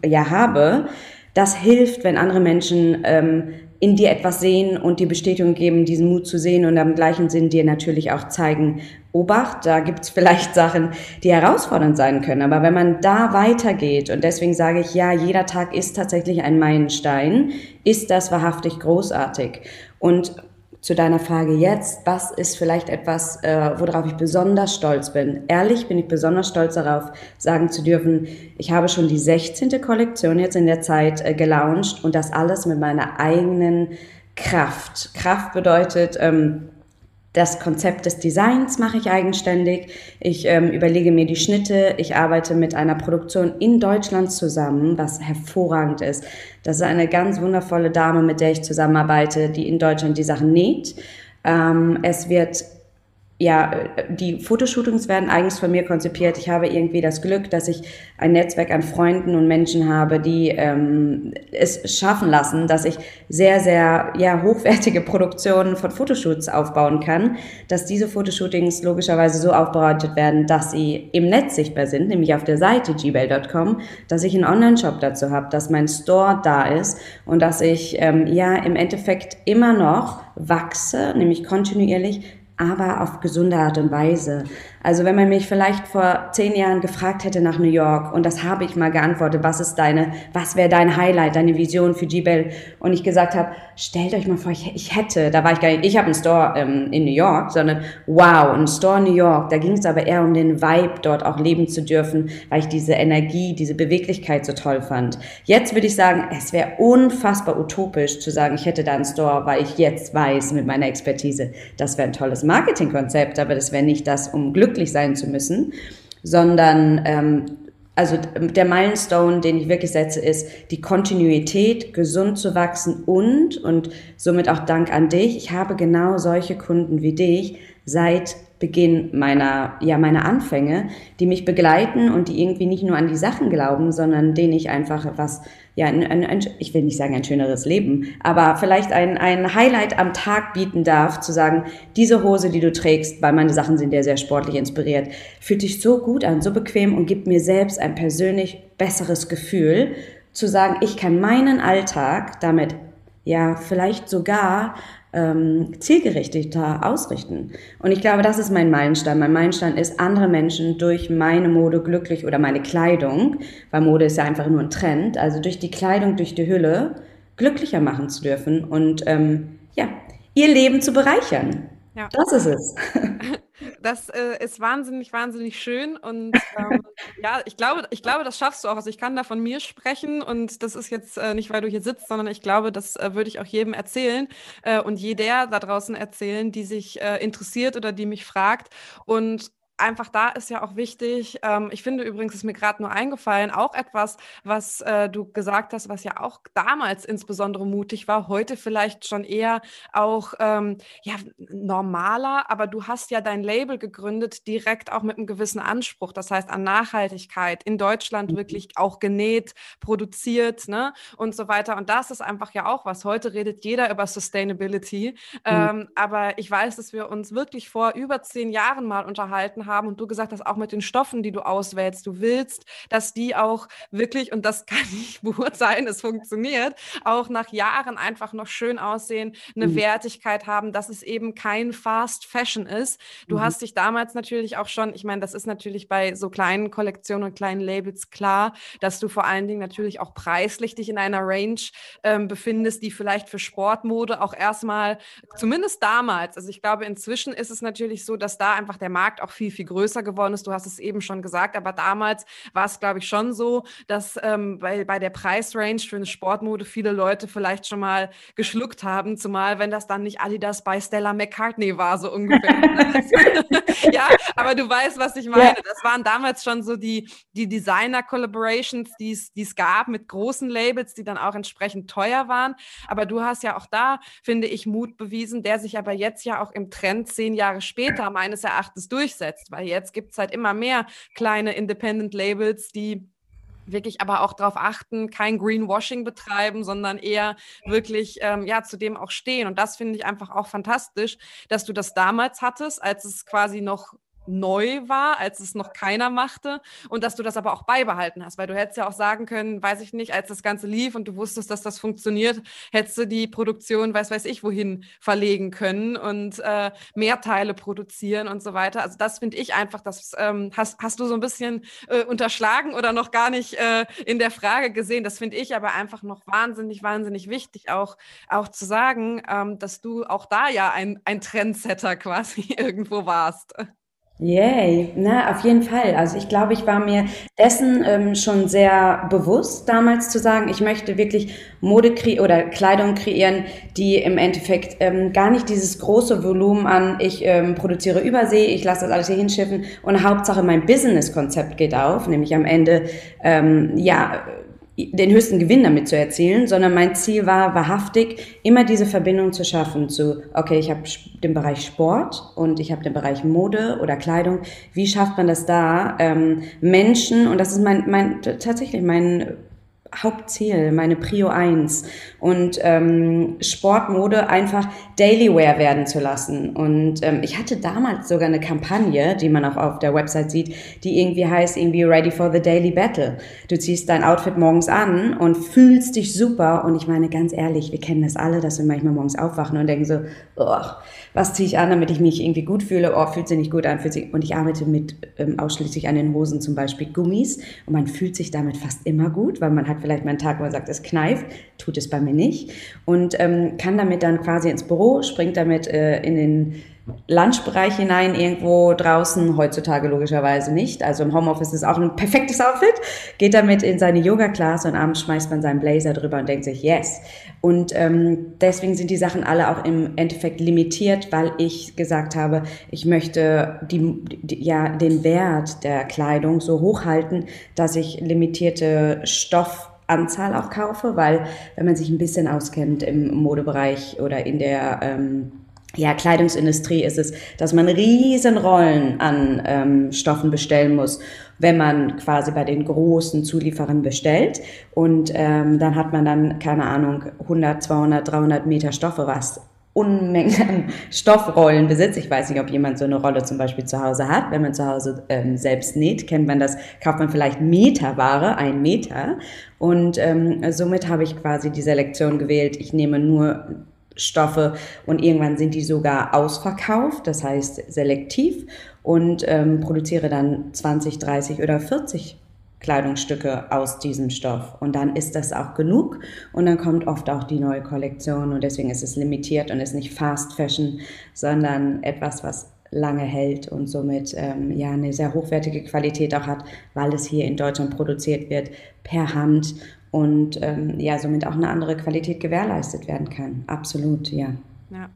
ja habe das hilft, wenn andere Menschen ähm, in dir etwas sehen und die Bestätigung geben, diesen Mut zu sehen und am gleichen Sinn dir natürlich auch zeigen, Obacht, da gibt's vielleicht Sachen, die herausfordernd sein können. Aber wenn man da weitergeht, und deswegen sage ich, ja, jeder Tag ist tatsächlich ein Meilenstein, ist das wahrhaftig großartig. Und zu deiner Frage jetzt, was ist vielleicht etwas, äh, worauf ich besonders stolz bin? Ehrlich bin ich besonders stolz darauf, sagen zu dürfen, ich habe schon die 16. Kollektion jetzt in der Zeit äh, gelauncht und das alles mit meiner eigenen Kraft. Kraft bedeutet, ähm, das Konzept des Designs mache ich eigenständig. Ich ähm, überlege mir die Schnitte. Ich arbeite mit einer Produktion in Deutschland zusammen, was hervorragend ist. Das ist eine ganz wundervolle Dame, mit der ich zusammenarbeite, die in Deutschland die Sachen näht. Ähm, es wird ja, die Fotoshootings werden eigens von mir konzipiert. Ich habe irgendwie das Glück, dass ich ein Netzwerk an Freunden und Menschen habe, die ähm, es schaffen lassen, dass ich sehr, sehr ja, hochwertige Produktionen von Fotoshoots aufbauen kann, dass diese Fotoshootings logischerweise so aufbereitet werden, dass sie im Netz sichtbar sind, nämlich auf der Seite gmail.com, dass ich einen Online-Shop dazu habe, dass mein Store da ist und dass ich ähm, ja im Endeffekt immer noch wachse, nämlich kontinuierlich aber auf gesunde Art und Weise. Also wenn man mich vielleicht vor zehn Jahren gefragt hätte nach New York und das habe ich mal geantwortet, was ist deine, was wäre dein Highlight, deine Vision für G-Bell und ich gesagt habe, stellt euch mal vor, ich, ich hätte, da war ich gar nicht, ich habe einen Store ähm, in New York, sondern wow, ein Store in New York, da ging es aber eher um den Vibe, dort auch leben zu dürfen, weil ich diese Energie, diese Beweglichkeit so toll fand. Jetzt würde ich sagen, es wäre unfassbar utopisch zu sagen, ich hätte da einen Store, weil ich jetzt weiß mit meiner Expertise, das wäre ein tolles Marketingkonzept, aber das wäre nicht das, um Glück glücklich sein zu müssen, sondern ähm, also der Milestone, den ich wirklich setze, ist die Kontinuität, gesund zu wachsen und, und somit auch Dank an dich, ich habe genau solche Kunden wie dich seit Beginn meiner, ja, meiner Anfänge, die mich begleiten und die irgendwie nicht nur an die Sachen glauben, sondern denen ich einfach was, ja, ein, ein, ein, ich will nicht sagen ein schöneres Leben, aber vielleicht ein, ein Highlight am Tag bieten darf, zu sagen, diese Hose, die du trägst, weil meine Sachen sind ja sehr sportlich inspiriert, fühlt dich so gut an, so bequem und gibt mir selbst ein persönlich besseres Gefühl, zu sagen, ich kann meinen Alltag damit ja vielleicht sogar ähm, zielgerichteter ausrichten. Und ich glaube, das ist mein Meilenstein. Mein Meilenstein ist, andere Menschen durch meine Mode glücklich oder meine Kleidung, weil Mode ist ja einfach nur ein Trend, also durch die Kleidung, durch die Hülle glücklicher machen zu dürfen und ähm, ja, ihr Leben zu bereichern. Ja. Das ist es. Das äh, ist wahnsinnig, wahnsinnig schön. Und ähm, ja, ich glaube, ich glaube, das schaffst du auch. Also ich kann da von mir sprechen und das ist jetzt äh, nicht, weil du hier sitzt, sondern ich glaube, das äh, würde ich auch jedem erzählen äh, und jeder da draußen erzählen, die sich äh, interessiert oder die mich fragt. Und einfach da ist ja auch wichtig, ähm, ich finde übrigens, ist mir gerade nur eingefallen, auch etwas, was äh, du gesagt hast, was ja auch damals insbesondere mutig war, heute vielleicht schon eher auch ähm, ja, normaler, aber du hast ja dein Label gegründet, direkt auch mit einem gewissen Anspruch, das heißt an Nachhaltigkeit, in Deutschland mhm. wirklich auch genäht, produziert ne? und so weiter. Und das ist einfach ja auch was. Heute redet jeder über Sustainability, mhm. ähm, aber ich weiß, dass wir uns wirklich vor über zehn Jahren mal unterhalten haben, haben und du gesagt hast, auch mit den Stoffen, die du auswählst, du willst, dass die auch wirklich, und das kann ich beurteilen, es funktioniert, auch nach Jahren einfach noch schön aussehen, eine mhm. Wertigkeit haben, dass es eben kein Fast Fashion ist. Du mhm. hast dich damals natürlich auch schon, ich meine, das ist natürlich bei so kleinen Kollektionen und kleinen Labels klar, dass du vor allen Dingen natürlich auch preislich dich in einer Range ähm, befindest, die vielleicht für Sportmode auch erstmal, zumindest damals, also ich glaube, inzwischen ist es natürlich so, dass da einfach der Markt auch viel, viel viel größer geworden ist. Du hast es eben schon gesagt, aber damals war es, glaube ich, schon so, dass ähm, bei, bei der Preisrange für eine Sportmode viele Leute vielleicht schon mal geschluckt haben, zumal wenn das dann nicht Adidas bei Stella McCartney war, so ungefähr. ja, aber du weißt, was ich meine. Das waren damals schon so die, die Designer-Collaborations, die es gab mit großen Labels, die dann auch entsprechend teuer waren. Aber du hast ja auch da, finde ich, Mut bewiesen, der sich aber jetzt ja auch im Trend zehn Jahre später meines Erachtens durchsetzt weil jetzt gibt es halt immer mehr kleine Independent Labels, die wirklich aber auch darauf achten, kein Greenwashing betreiben, sondern eher wirklich ähm, ja zu dem auch stehen. Und das finde ich einfach auch fantastisch, dass du das damals hattest, als es quasi noch neu war, als es noch keiner machte und dass du das aber auch beibehalten hast, weil du hättest ja auch sagen können, weiß ich nicht, als das Ganze lief und du wusstest, dass das funktioniert, hättest du die Produktion, weiß weiß ich, wohin verlegen können und äh, mehr Teile produzieren und so weiter. Also das finde ich einfach, das ähm, hast, hast du so ein bisschen äh, unterschlagen oder noch gar nicht äh, in der Frage gesehen. Das finde ich aber einfach noch wahnsinnig, wahnsinnig wichtig, auch, auch zu sagen, ähm, dass du auch da ja ein, ein Trendsetter quasi irgendwo warst. Yay, na, auf jeden Fall. Also ich glaube, ich war mir dessen ähm, schon sehr bewusst, damals zu sagen, ich möchte wirklich Mode kre oder Kleidung kreieren, die im Endeffekt ähm, gar nicht dieses große Volumen an, ich ähm, produziere Übersee, ich lasse das alles hier hinschiffen und Hauptsache mein Business-Konzept geht auf, nämlich am Ende, ähm, ja, den höchsten Gewinn damit zu erzielen, sondern mein Ziel war wahrhaftig, immer diese Verbindung zu schaffen zu, okay, ich habe den Bereich Sport und ich habe den Bereich Mode oder Kleidung. Wie schafft man das da, ähm, Menschen, und das ist mein, mein tatsächlich mein Hauptziel, meine Prio 1 und ähm, Sportmode einfach Daily Wear werden zu lassen. Und ähm, ich hatte damals sogar eine Kampagne, die man auch auf der Website sieht, die irgendwie heißt, irgendwie Ready for the Daily Battle. Du ziehst dein Outfit morgens an und fühlst dich super. Und ich meine, ganz ehrlich, wir kennen das alle, dass wir manchmal morgens aufwachen und denken so, oh, was ziehe ich an, damit ich mich irgendwie gut fühle? Oh, fühlt sich nicht gut an, fühlt sich, und ich arbeite mit ähm, ausschließlich an den Hosen zum Beispiel Gummis und man fühlt sich damit fast immer gut, weil man hat vielleicht mal einen Tag, wo man sagt, es kneift, tut es bei mir nicht und ähm, kann damit dann quasi ins Büro, springt damit äh, in den Lunchbereich hinein, irgendwo draußen, heutzutage logischerweise nicht. Also im Homeoffice ist auch ein perfektes Outfit, geht damit in seine Yoga-Class und abends schmeißt man seinen Blazer drüber und denkt sich, yes. Und ähm, deswegen sind die Sachen alle auch im Endeffekt limitiert, weil ich gesagt habe, ich möchte die, die, ja, den Wert der Kleidung so hoch halten, dass ich limitierte Stoffanzahl auch kaufe, weil wenn man sich ein bisschen auskennt im Modebereich oder in der ähm, ja, Kleidungsindustrie ist es, dass man riesen Rollen an ähm, Stoffen bestellen muss, wenn man quasi bei den großen Zulieferern bestellt. Und ähm, dann hat man dann, keine Ahnung, 100, 200, 300 Meter Stoffe, was Unmengen an Stoffrollen besitzt. Ich weiß nicht, ob jemand so eine Rolle zum Beispiel zu Hause hat. Wenn man zu Hause ähm, selbst näht, kennt man das, kauft man vielleicht Meterware, ein Meter. Und ähm, somit habe ich quasi die Selektion gewählt. Ich nehme nur Stoffe und irgendwann sind die sogar ausverkauft, das heißt selektiv und ähm, produziere dann 20, 30 oder 40 Kleidungsstücke aus diesem Stoff. Und dann ist das auch genug und dann kommt oft auch die neue Kollektion und deswegen ist es limitiert und ist nicht Fast Fashion, sondern etwas, was lange hält und somit ähm, ja eine sehr hochwertige Qualität auch hat, weil es hier in Deutschland produziert wird per Hand und ähm, ja, somit auch eine andere Qualität gewährleistet werden kann. Absolut, ja. Ja.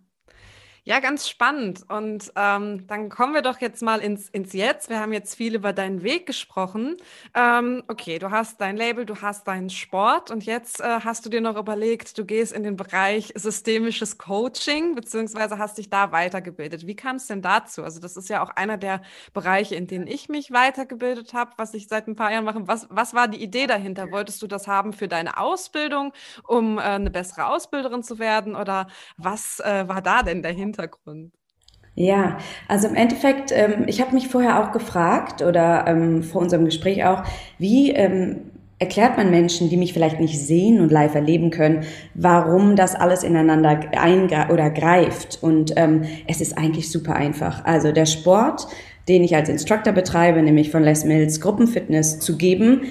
Ja, ganz spannend. Und ähm, dann kommen wir doch jetzt mal ins, ins Jetzt. Wir haben jetzt viel über deinen Weg gesprochen. Ähm, okay, du hast dein Label, du hast deinen Sport und jetzt äh, hast du dir noch überlegt, du gehst in den Bereich systemisches Coaching, beziehungsweise hast dich da weitergebildet. Wie kam es denn dazu? Also das ist ja auch einer der Bereiche, in denen ich mich weitergebildet habe, was ich seit ein paar Jahren mache. Was, was war die Idee dahinter? Wolltest du das haben für deine Ausbildung, um äh, eine bessere Ausbilderin zu werden? Oder was äh, war da denn dahinter? Hintergrund? Ja, also im Endeffekt, ähm, ich habe mich vorher auch gefragt oder ähm, vor unserem Gespräch auch, wie ähm, erklärt man Menschen, die mich vielleicht nicht sehen und live erleben können, warum das alles ineinander oder greift. Und ähm, es ist eigentlich super einfach. Also der Sport, den ich als Instructor betreibe, nämlich von Les Mills Gruppenfitness zu geben,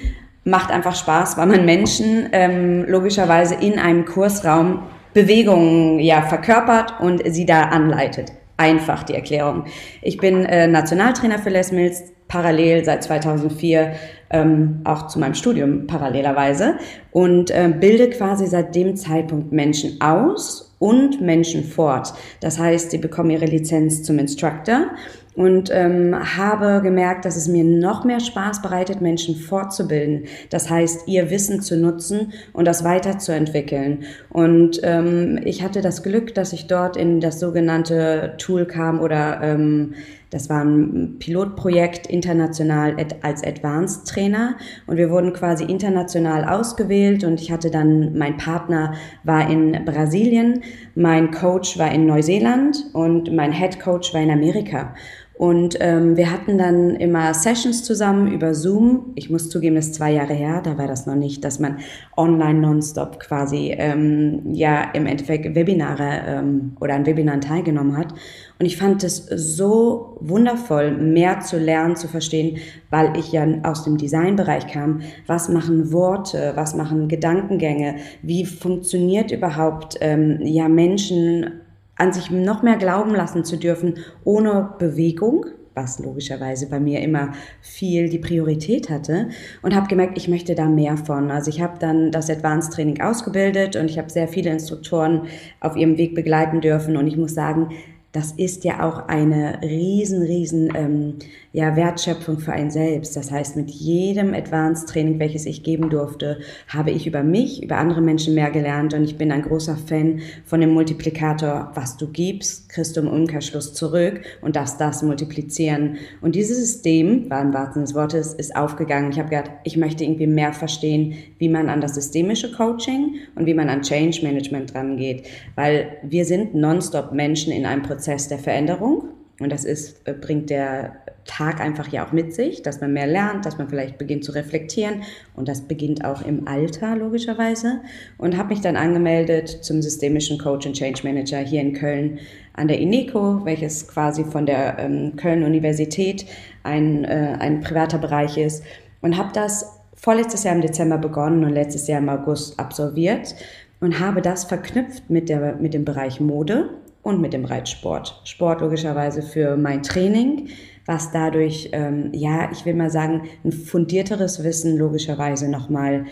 macht einfach Spaß, weil man Menschen ähm, logischerweise in einem Kursraum Bewegungen ja verkörpert und sie da anleitet. Einfach die Erklärung. Ich bin äh, Nationaltrainer für Les Mills, parallel seit 2004 ähm, auch zu meinem Studium parallelerweise und äh, bilde quasi seit dem Zeitpunkt Menschen aus und Menschen fort. Das heißt, sie bekommen ihre Lizenz zum Instructor und ähm, habe gemerkt, dass es mir noch mehr Spaß bereitet, Menschen fortzubilden. Das heißt, ihr Wissen zu nutzen und das weiterzuentwickeln. Und ähm, ich hatte das Glück, dass ich dort in das sogenannte Tool kam oder ähm, das war ein Pilotprojekt international als Advanced Trainer und wir wurden quasi international ausgewählt und ich hatte dann, mein Partner war in Brasilien, mein Coach war in Neuseeland und mein Head Coach war in Amerika. Und ähm, wir hatten dann immer Sessions zusammen über Zoom. Ich muss zugeben, das ist zwei Jahre her, da war das noch nicht, dass man online nonstop quasi ähm, ja im Endeffekt Webinare ähm, oder an Webinaren teilgenommen hat. Und ich fand es so wundervoll, mehr zu lernen, zu verstehen, weil ich ja aus dem Designbereich kam. Was machen Worte? Was machen Gedankengänge? Wie funktioniert überhaupt ähm, ja Menschen an sich noch mehr glauben lassen zu dürfen, ohne Bewegung, was logischerweise bei mir immer viel die Priorität hatte und habe gemerkt, ich möchte da mehr von. Also ich habe dann das Advanced Training ausgebildet und ich habe sehr viele Instruktoren auf ihrem Weg begleiten dürfen und ich muss sagen, das ist ja auch eine riesen, riesen ähm, ja, Wertschöpfung für einen selbst. Das heißt, mit jedem Advanced Training, welches ich geben durfte, habe ich über mich, über andere Menschen mehr gelernt und ich bin ein großer Fan von dem Multiplikator, was du gibst, kriegst du im Umkehrschluss zurück und darfst das multiplizieren. Und dieses System, war im wahrsten des Wortes, ist aufgegangen. Ich habe gedacht, ich möchte irgendwie mehr verstehen, wie man an das systemische Coaching und wie man an Change Management rangeht, weil wir sind nonstop Menschen in einem Prozess Prozess der Veränderung. Und das ist, äh, bringt der Tag einfach ja auch mit sich, dass man mehr lernt, dass man vielleicht beginnt zu reflektieren. Und das beginnt auch im Alter, logischerweise. Und habe mich dann angemeldet zum systemischen Coach und Change Manager hier in Köln an der INECO, welches quasi von der ähm, Köln Universität ein, äh, ein privater Bereich ist. Und habe das vorletztes Jahr im Dezember begonnen und letztes Jahr im August absolviert und habe das verknüpft mit, der, mit dem Bereich Mode und mit dem Reitsport. Sport logischerweise für mein Training, was dadurch, ähm, ja, ich will mal sagen, ein fundierteres Wissen logischerweise nochmal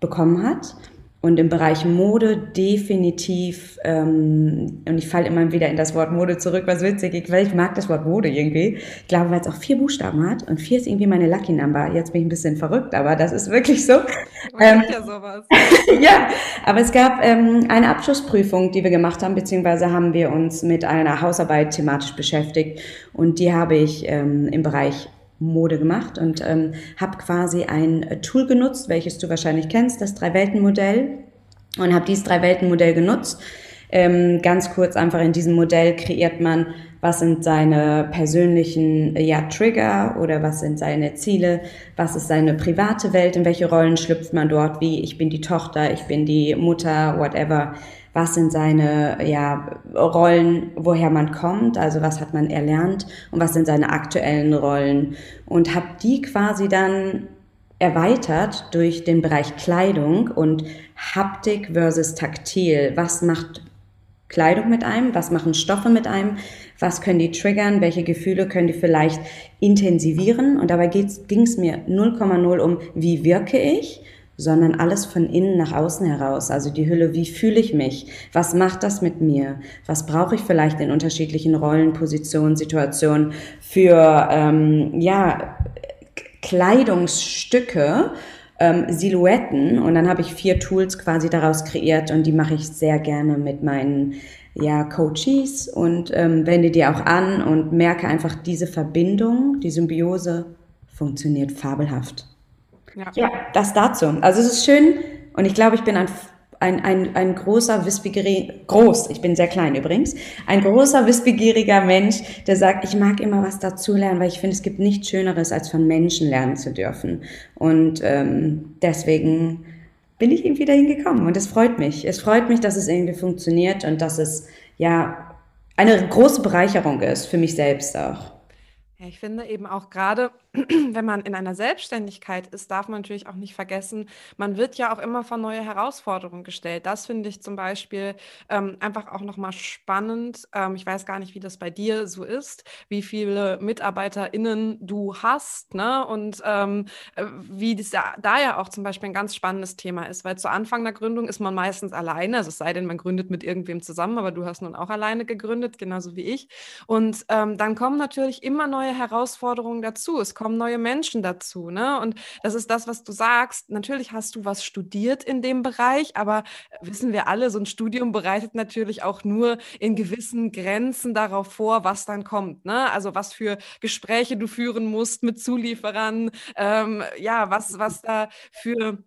bekommen hat. Und im Bereich Mode definitiv, ähm, und ich falle immer wieder in das Wort Mode zurück, was witzig ist, weil ich mag das Wort Mode irgendwie. Ich glaube, weil es auch vier Buchstaben hat und vier ist irgendwie meine Lucky Number. Jetzt bin ich ein bisschen verrückt, aber das ist wirklich so. Ähm, ja sowas. ja, aber es gab ähm, eine Abschlussprüfung, die wir gemacht haben, beziehungsweise haben wir uns mit einer Hausarbeit thematisch beschäftigt und die habe ich ähm, im Bereich Mode gemacht und ähm, habe quasi ein äh, Tool genutzt, welches du wahrscheinlich kennst, das Drei-Welten-Modell und habe dieses Drei-Welten-Modell genutzt. Ähm, ganz kurz einfach in diesem Modell kreiert man, was sind seine persönlichen ja, Trigger oder was sind seine Ziele, was ist seine private Welt, in welche Rollen schlüpft man dort, wie ich bin die Tochter, ich bin die Mutter, whatever was sind seine ja, Rollen, woher man kommt, also was hat man erlernt und was sind seine aktuellen Rollen und habe die quasi dann erweitert durch den Bereich Kleidung und Haptik versus Taktil. Was macht Kleidung mit einem? Was machen Stoffe mit einem? Was können die triggern? Welche Gefühle können die vielleicht intensivieren? Und dabei ging es mir 0,0 um, wie wirke ich, sondern alles von innen nach außen heraus. Also die Hülle, wie fühle ich mich? Was macht das mit mir? Was brauche ich vielleicht in unterschiedlichen Rollen, Positionen, Situationen für ähm, ja, Kleidungsstücke? Ähm, Silhouetten und dann habe ich vier Tools quasi daraus kreiert und die mache ich sehr gerne mit meinen ja, Coaches und ähm, wende die auch an und merke einfach diese Verbindung, die Symbiose funktioniert fabelhaft. Ja. ja, das dazu. Also es ist schön und ich glaube, ich bin ein, ein, ein, ein großer, wissbegieriger, groß, ich bin sehr klein übrigens, ein großer, wissbegieriger Mensch, der sagt, ich mag immer was dazulernen, weil ich finde, es gibt nichts Schöneres, als von Menschen lernen zu dürfen. Und ähm, deswegen bin ich irgendwie dahin gekommen und es freut mich. Es freut mich, dass es irgendwie funktioniert und dass es ja eine große Bereicherung ist für mich selbst auch. Ja, ich finde eben auch gerade, wenn man in einer Selbstständigkeit ist, darf man natürlich auch nicht vergessen, man wird ja auch immer vor neue Herausforderungen gestellt. Das finde ich zum Beispiel ähm, einfach auch nochmal spannend. Ähm, ich weiß gar nicht, wie das bei dir so ist, wie viele MitarbeiterInnen du hast, ne? Und ähm, äh, wie das ja, da ja auch zum Beispiel ein ganz spannendes Thema ist, weil zu Anfang der Gründung ist man meistens alleine, also es sei denn, man gründet mit irgendwem zusammen, aber du hast nun auch alleine gegründet, genauso wie ich. Und ähm, dann kommen natürlich immer neue neue Herausforderungen dazu. Es kommen neue Menschen dazu. Ne? Und das ist das, was du sagst. Natürlich hast du was studiert in dem Bereich, aber wissen wir alle, so ein Studium bereitet natürlich auch nur in gewissen Grenzen darauf vor, was dann kommt. Ne? Also was für Gespräche du führen musst mit Zulieferern, ähm, ja, was, was da für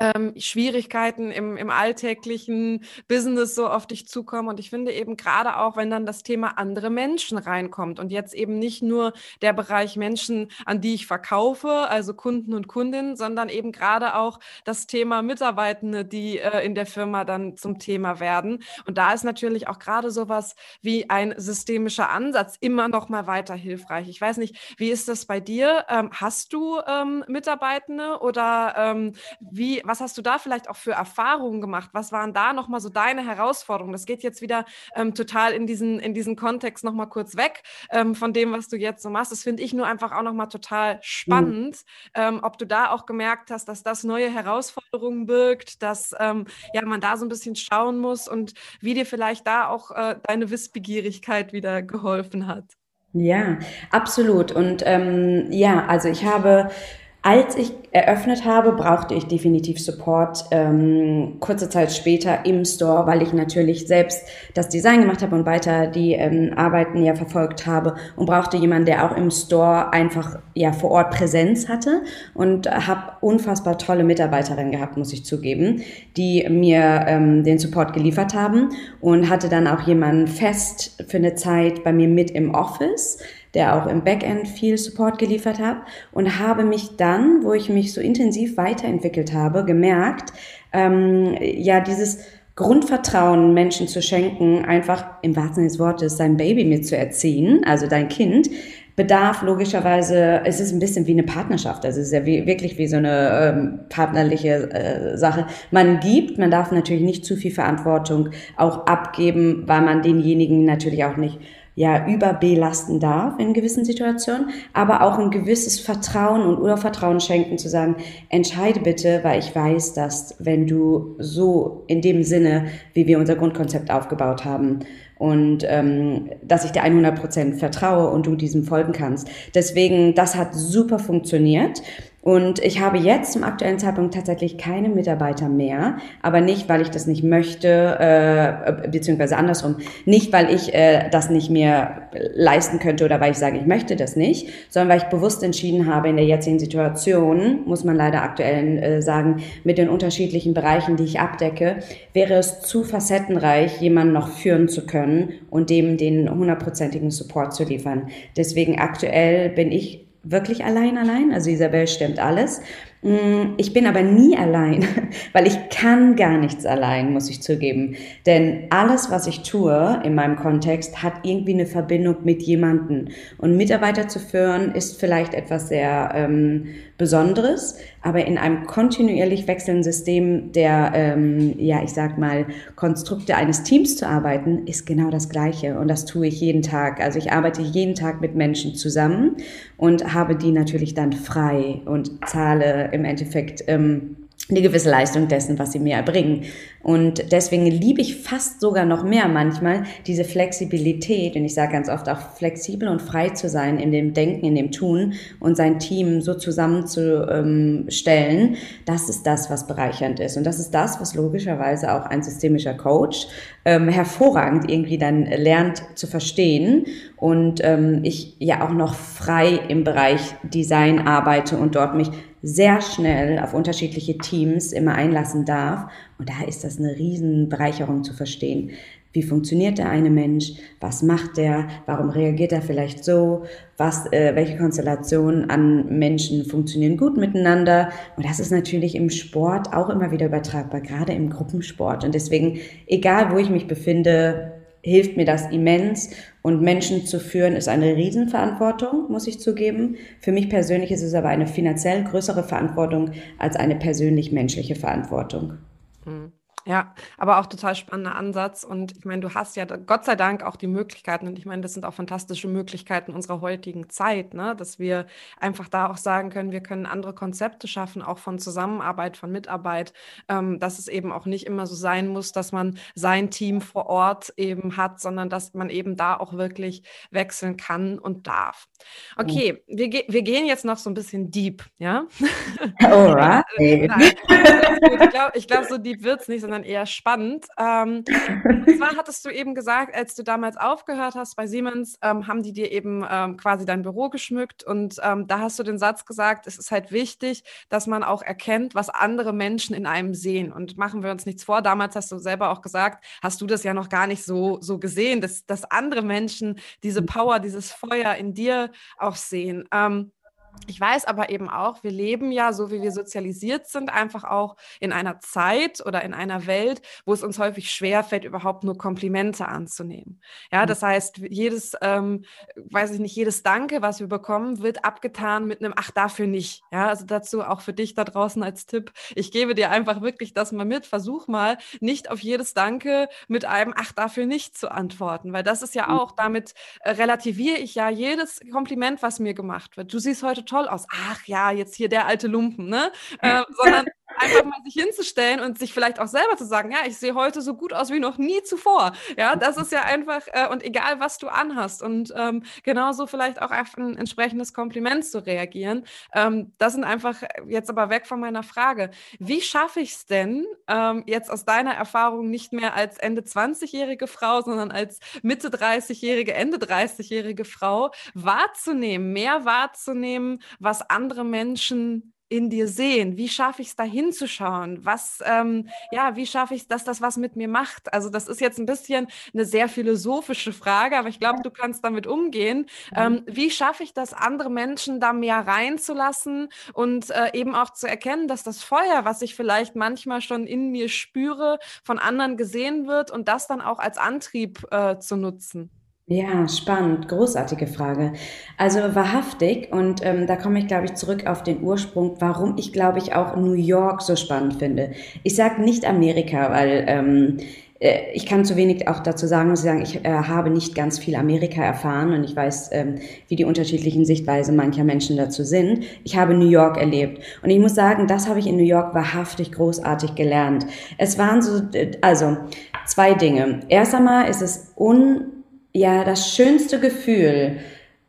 ähm, Schwierigkeiten im, im alltäglichen Business so auf dich zukommen. Und ich finde eben gerade auch, wenn dann das Thema andere Menschen reinkommt und jetzt eben nicht nur der Bereich Menschen, an die ich verkaufe, also Kunden und Kundinnen, sondern eben gerade auch das Thema Mitarbeitende, die äh, in der Firma dann zum Thema werden. Und da ist natürlich auch gerade sowas wie ein systemischer Ansatz immer noch mal weiter hilfreich. Ich weiß nicht, wie ist das bei dir? Ähm, hast du ähm, Mitarbeitende oder ähm, wie was hast du da vielleicht auch für Erfahrungen gemacht? Was waren da nochmal so deine Herausforderungen? Das geht jetzt wieder ähm, total in diesen, in diesen Kontext nochmal kurz weg ähm, von dem, was du jetzt so machst. Das finde ich nur einfach auch nochmal total mhm. spannend, mhm. ob du da auch gemerkt hast, dass das neue Herausforderungen birgt, dass ähm, ja, man da so ein bisschen schauen muss und wie dir vielleicht da auch äh, deine Wissbegierigkeit wieder geholfen hat. Ja, absolut. Und ähm, ja, also ich habe als ich eröffnet habe, brauchte ich definitiv Support ähm, kurze Zeit später im Store, weil ich natürlich selbst das Design gemacht habe und weiter die ähm, Arbeiten ja verfolgt habe und brauchte jemanden, der auch im Store einfach ja vor Ort Präsenz hatte und habe unfassbar tolle Mitarbeiterinnen gehabt, muss ich zugeben, die mir ähm, den Support geliefert haben und hatte dann auch jemanden fest für eine Zeit bei mir mit im Office der auch im Backend viel Support geliefert hat und habe mich dann, wo ich mich so intensiv weiterentwickelt habe, gemerkt, ähm, ja, dieses Grundvertrauen Menschen zu schenken, einfach im wahrsten Sinne des Wortes sein Baby mit zu erziehen, also dein Kind, bedarf logischerweise, es ist ein bisschen wie eine Partnerschaft, also es ist ja wie, wirklich wie so eine ähm, partnerliche äh, Sache. Man gibt, man darf natürlich nicht zu viel Verantwortung auch abgeben, weil man denjenigen natürlich auch nicht ja überbelasten darf in gewissen Situationen, aber auch ein gewisses Vertrauen und Urvertrauen schenken, zu sagen, entscheide bitte, weil ich weiß, dass wenn du so in dem Sinne, wie wir unser Grundkonzept aufgebaut haben, und ähm, dass ich dir 100 Prozent vertraue und du diesem folgen kannst. Deswegen, das hat super funktioniert. Und ich habe jetzt zum aktuellen Zeitpunkt tatsächlich keine Mitarbeiter mehr, aber nicht, weil ich das nicht möchte, äh, beziehungsweise andersrum, nicht, weil ich äh, das nicht mehr leisten könnte oder weil ich sage, ich möchte das nicht, sondern weil ich bewusst entschieden habe, in der jetzigen Situation, muss man leider aktuell äh, sagen, mit den unterschiedlichen Bereichen, die ich abdecke, wäre es zu facettenreich, jemanden noch führen zu können und dem den hundertprozentigen Support zu liefern. Deswegen aktuell bin ich wirklich allein, allein. Also Isabel stimmt alles. Mm, ich bin aber nie allein, weil ich kann gar nichts allein, muss ich zugeben. Denn alles, was ich tue in meinem Kontext, hat irgendwie eine Verbindung mit jemandem. Und Mitarbeiter zu führen, ist vielleicht etwas sehr ähm, Besonderes, aber in einem kontinuierlich wechselnden System der, ähm, ja, ich sag mal, Konstrukte eines Teams zu arbeiten, ist genau das Gleiche. Und das tue ich jeden Tag. Also ich arbeite jeden Tag mit Menschen zusammen und habe die natürlich dann frei und zahle im Endeffekt ähm, eine gewisse Leistung dessen, was sie mir erbringen. Und deswegen liebe ich fast sogar noch mehr manchmal diese Flexibilität. Und ich sage ganz oft auch flexibel und frei zu sein in dem Denken, in dem Tun und sein Team so zusammenzustellen. Das ist das, was bereichernd ist. Und das ist das, was logischerweise auch ein systemischer Coach ähm, hervorragend irgendwie dann lernt zu verstehen. Und ähm, ich ja auch noch frei im Bereich Design arbeite und dort mich sehr schnell auf unterschiedliche Teams immer einlassen darf. Und da ist das eine Riesenbereicherung zu verstehen. Wie funktioniert der eine Mensch? Was macht der? Warum reagiert er vielleicht so? Was, äh, welche Konstellationen an Menschen funktionieren gut miteinander? Und das ist natürlich im Sport auch immer wieder übertragbar, gerade im Gruppensport. Und deswegen, egal wo ich mich befinde, hilft mir das immens. Und Menschen zu führen ist eine Riesenverantwortung, muss ich zugeben. Für mich persönlich ist es aber eine finanziell größere Verantwortung als eine persönlich menschliche Verantwortung. Mhm. Ja, aber auch total spannender Ansatz. Und ich meine, du hast ja Gott sei Dank auch die Möglichkeiten. Und ich meine, das sind auch fantastische Möglichkeiten unserer heutigen Zeit, ne? dass wir einfach da auch sagen können, wir können andere Konzepte schaffen, auch von Zusammenarbeit, von Mitarbeit, ähm, dass es eben auch nicht immer so sein muss, dass man sein Team vor Ort eben hat, sondern dass man eben da auch wirklich wechseln kann und darf. Okay, mhm. wir, ge wir gehen jetzt noch so ein bisschen deep, ja? Alright. ich glaube, glaub, so deep wird es nicht, sondern eher spannend. Ähm, und zwar hattest du eben gesagt, als du damals aufgehört hast bei Siemens, ähm, haben die dir eben ähm, quasi dein Büro geschmückt und ähm, da hast du den Satz gesagt, es ist halt wichtig, dass man auch erkennt, was andere Menschen in einem sehen. Und machen wir uns nichts vor, damals hast du selber auch gesagt, hast du das ja noch gar nicht so, so gesehen, dass, dass andere Menschen diese Power, dieses Feuer in dir auch sehen. Ähm, ich weiß aber eben auch, wir leben ja, so wie wir sozialisiert sind, einfach auch in einer Zeit oder in einer Welt, wo es uns häufig schwerfällt, überhaupt nur Komplimente anzunehmen. Ja, mhm. das heißt, jedes, ähm, weiß ich nicht, jedes Danke, was wir bekommen, wird abgetan mit einem Ach, dafür nicht. Ja, also dazu auch für dich da draußen als Tipp. Ich gebe dir einfach wirklich das mal mit. Versuch mal, nicht auf jedes Danke mit einem Ach, dafür nicht zu antworten, weil das ist ja mhm. auch, damit relativiere ich ja jedes Kompliment, was mir gemacht wird. Du siehst heute toll aus. Ach ja, jetzt hier der alte Lumpen, ne? Äh, sondern einfach mal sich hinzustellen und sich vielleicht auch selber zu sagen, ja, ich sehe heute so gut aus wie noch nie zuvor. Ja, das ist ja einfach, äh, und egal was du anhast und ähm, genauso vielleicht auch auf ein entsprechendes Kompliment zu reagieren. Ähm, das sind einfach jetzt aber weg von meiner Frage. Wie schaffe ich es denn ähm, jetzt aus deiner Erfahrung nicht mehr als Ende 20-jährige Frau, sondern als Mitte 30-jährige, Ende 30-jährige Frau wahrzunehmen, mehr wahrzunehmen, was andere Menschen in dir sehen? Wie schaffe ich es da hinzuschauen? Was, ähm, ja, wie schaffe ich es, dass das was mit mir macht? Also das ist jetzt ein bisschen eine sehr philosophische Frage, aber ich glaube, du kannst damit umgehen. Mhm. Ähm, wie schaffe ich das, andere Menschen da mehr reinzulassen und äh, eben auch zu erkennen, dass das Feuer, was ich vielleicht manchmal schon in mir spüre, von anderen gesehen wird und das dann auch als Antrieb äh, zu nutzen? Ja, spannend, großartige Frage. Also wahrhaftig, und ähm, da komme ich, glaube ich, zurück auf den Ursprung, warum ich, glaube ich, auch New York so spannend finde. Ich sage nicht Amerika, weil ähm, äh, ich kann zu wenig auch dazu sagen, muss ich sagen, ich äh, habe nicht ganz viel Amerika erfahren und ich weiß, ähm, wie die unterschiedlichen Sichtweisen mancher Menschen dazu sind. Ich habe New York erlebt und ich muss sagen, das habe ich in New York wahrhaftig großartig gelernt. Es waren so, äh, also zwei Dinge. Erst einmal ist es un ja das schönste Gefühl,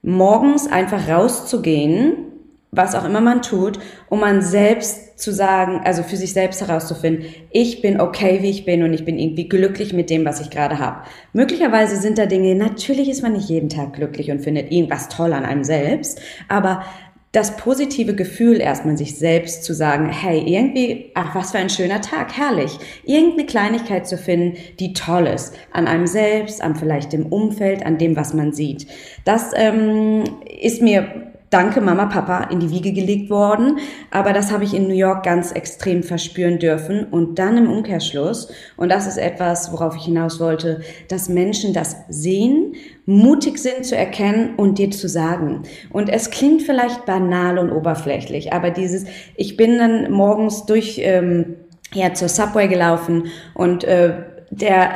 morgens einfach rauszugehen, was auch immer man tut, um man selbst zu sagen, also für sich selbst herauszufinden, ich bin okay, wie ich bin und ich bin irgendwie glücklich mit dem, was ich gerade habe. Möglicherweise sind da Dinge, natürlich ist man nicht jeden Tag glücklich und findet irgendwas toll an einem selbst, aber das positive Gefühl, erstmal sich selbst zu sagen, hey, irgendwie, ach, was für ein schöner Tag, herrlich. Irgendeine Kleinigkeit zu finden, die toll ist. An einem selbst, an vielleicht dem Umfeld, an dem, was man sieht. Das ähm, ist mir danke Mama, Papa in die Wiege gelegt worden. Aber das habe ich in New York ganz extrem verspüren dürfen. Und dann im Umkehrschluss, und das ist etwas, worauf ich hinaus wollte, dass Menschen das sehen, mutig sind zu erkennen und dir zu sagen. Und es klingt vielleicht banal und oberflächlich, aber dieses, ich bin dann morgens durch, ähm, ja, zur Subway gelaufen und äh, der,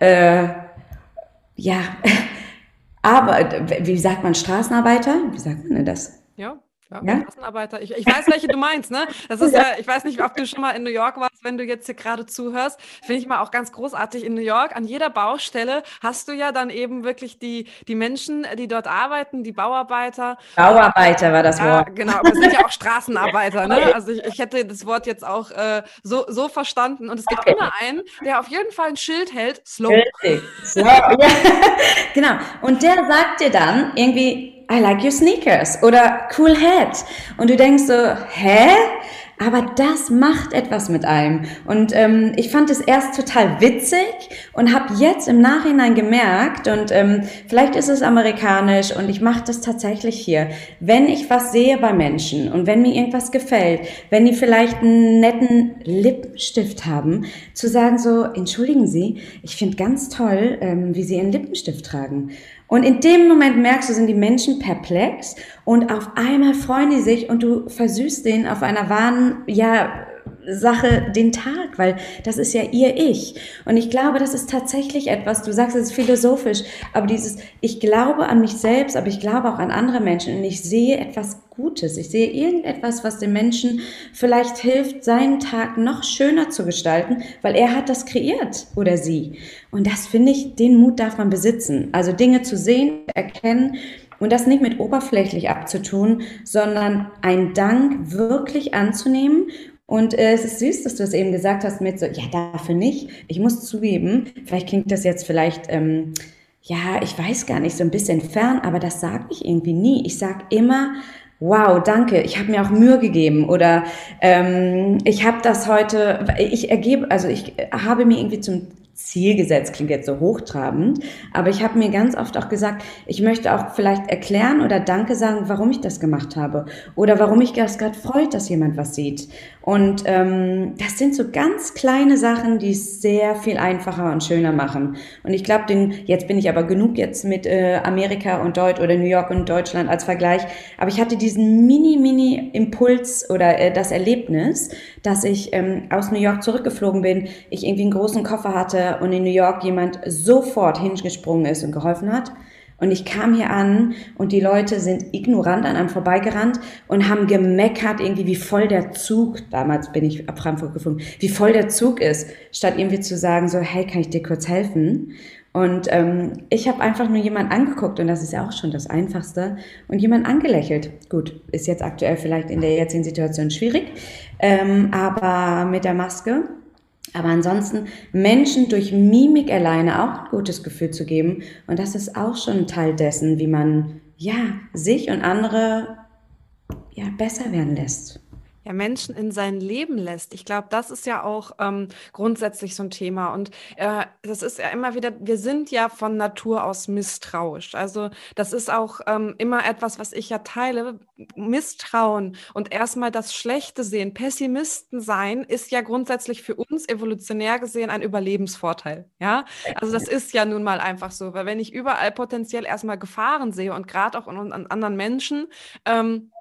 äh, ja, Aber, wie sagt man Straßenarbeiter? Wie sagt man denn das? Ja. Ja, ja? Straßenarbeiter. Ich, ich weiß, welche du meinst, ne? Das ist ja. ja, ich weiß nicht, ob du schon mal in New York warst, wenn du jetzt hier gerade zuhörst. Finde ich mal auch ganz großartig. In New York, an jeder Baustelle hast du ja dann eben wirklich die, die Menschen, die dort arbeiten, die Bauarbeiter. Bauarbeiter war das Wort. Ja, genau, aber es sind ja auch Straßenarbeiter, ne? Also ich, ich hätte das Wort jetzt auch äh, so, so verstanden. Und es gibt immer einen, der auf jeden Fall ein Schild hält, slow. Slow, ja. genau. Und der sagt dir dann irgendwie, I like your sneakers oder cool hat. Und du denkst so, hä? Aber das macht etwas mit einem. Und ähm, ich fand es erst total witzig und habe jetzt im Nachhinein gemerkt, und ähm, vielleicht ist es amerikanisch und ich mache das tatsächlich hier, wenn ich was sehe bei Menschen und wenn mir irgendwas gefällt, wenn die vielleicht einen netten Lippenstift haben, zu sagen so, entschuldigen Sie, ich finde ganz toll, ähm, wie Sie Ihren Lippenstift tragen. Und in dem Moment merkst du, sind die Menschen perplex und auf einmal freuen die sich und du versüßt denen auf einer wahren, ja, Sache den Tag, weil das ist ja ihr Ich. Und ich glaube, das ist tatsächlich etwas, du sagst, es philosophisch, aber dieses, ich glaube an mich selbst, aber ich glaube auch an andere Menschen und ich sehe etwas Gutes. Ich sehe irgendetwas, was dem Menschen vielleicht hilft, seinen Tag noch schöner zu gestalten, weil er hat das kreiert oder sie. Und das finde ich, den Mut darf man besitzen. Also Dinge zu sehen, erkennen, und das nicht mit oberflächlich abzutun, sondern einen Dank wirklich anzunehmen und äh, es ist süß, dass du es eben gesagt hast mit so, ja, dafür nicht. Ich muss zugeben, vielleicht klingt das jetzt vielleicht, ähm, ja, ich weiß gar nicht, so ein bisschen fern, aber das sage ich irgendwie nie. Ich sage immer, wow, danke, ich habe mir auch Mühe gegeben oder ähm, ich habe das heute, ich ergebe, also ich habe mir irgendwie zum Ziel gesetzt, klingt jetzt so hochtrabend, aber ich habe mir ganz oft auch gesagt, ich möchte auch vielleicht erklären oder Danke sagen, warum ich das gemacht habe oder warum mich das gerade freut, dass jemand was sieht. Und ähm, das sind so ganz kleine Sachen, die es sehr viel einfacher und schöner machen. Und ich glaube, jetzt bin ich aber genug jetzt mit äh, Amerika und Deutsch oder New York und Deutschland als Vergleich, aber ich hatte diesen mini, mini Impuls oder äh, das Erlebnis, dass ich ähm, aus New York zurückgeflogen bin, ich irgendwie einen großen Koffer hatte und in New York jemand sofort hingesprungen ist und geholfen hat. Und ich kam hier an und die Leute sind ignorant an einem vorbeigerannt und haben gemeckert, irgendwie wie voll der Zug, damals bin ich ab Frankfurt geflogen, wie voll der Zug ist, statt irgendwie zu sagen, so, hey, kann ich dir kurz helfen? Und ähm, ich habe einfach nur jemanden angeguckt und das ist ja auch schon das Einfachste und jemand angelächelt. Gut, ist jetzt aktuell vielleicht in der jetzigen Situation schwierig, ähm, aber mit der Maske aber ansonsten Menschen durch Mimik alleine auch ein gutes Gefühl zu geben. Und das ist auch schon ein Teil dessen, wie man ja sich und andere ja besser werden lässt. Ja, Menschen in sein Leben lässt. Ich glaube, das ist ja auch ähm, grundsätzlich so ein Thema. Und äh, das ist ja immer wieder, wir sind ja von Natur aus misstrauisch. Also das ist auch ähm, immer etwas, was ich ja teile. Misstrauen und erstmal das Schlechte sehen, Pessimisten sein, ist ja grundsätzlich für uns evolutionär gesehen ein Überlebensvorteil. Ja, also das ist ja nun mal einfach so, weil wenn ich überall potenziell erstmal Gefahren sehe und gerade auch an, an anderen Menschen, ähm,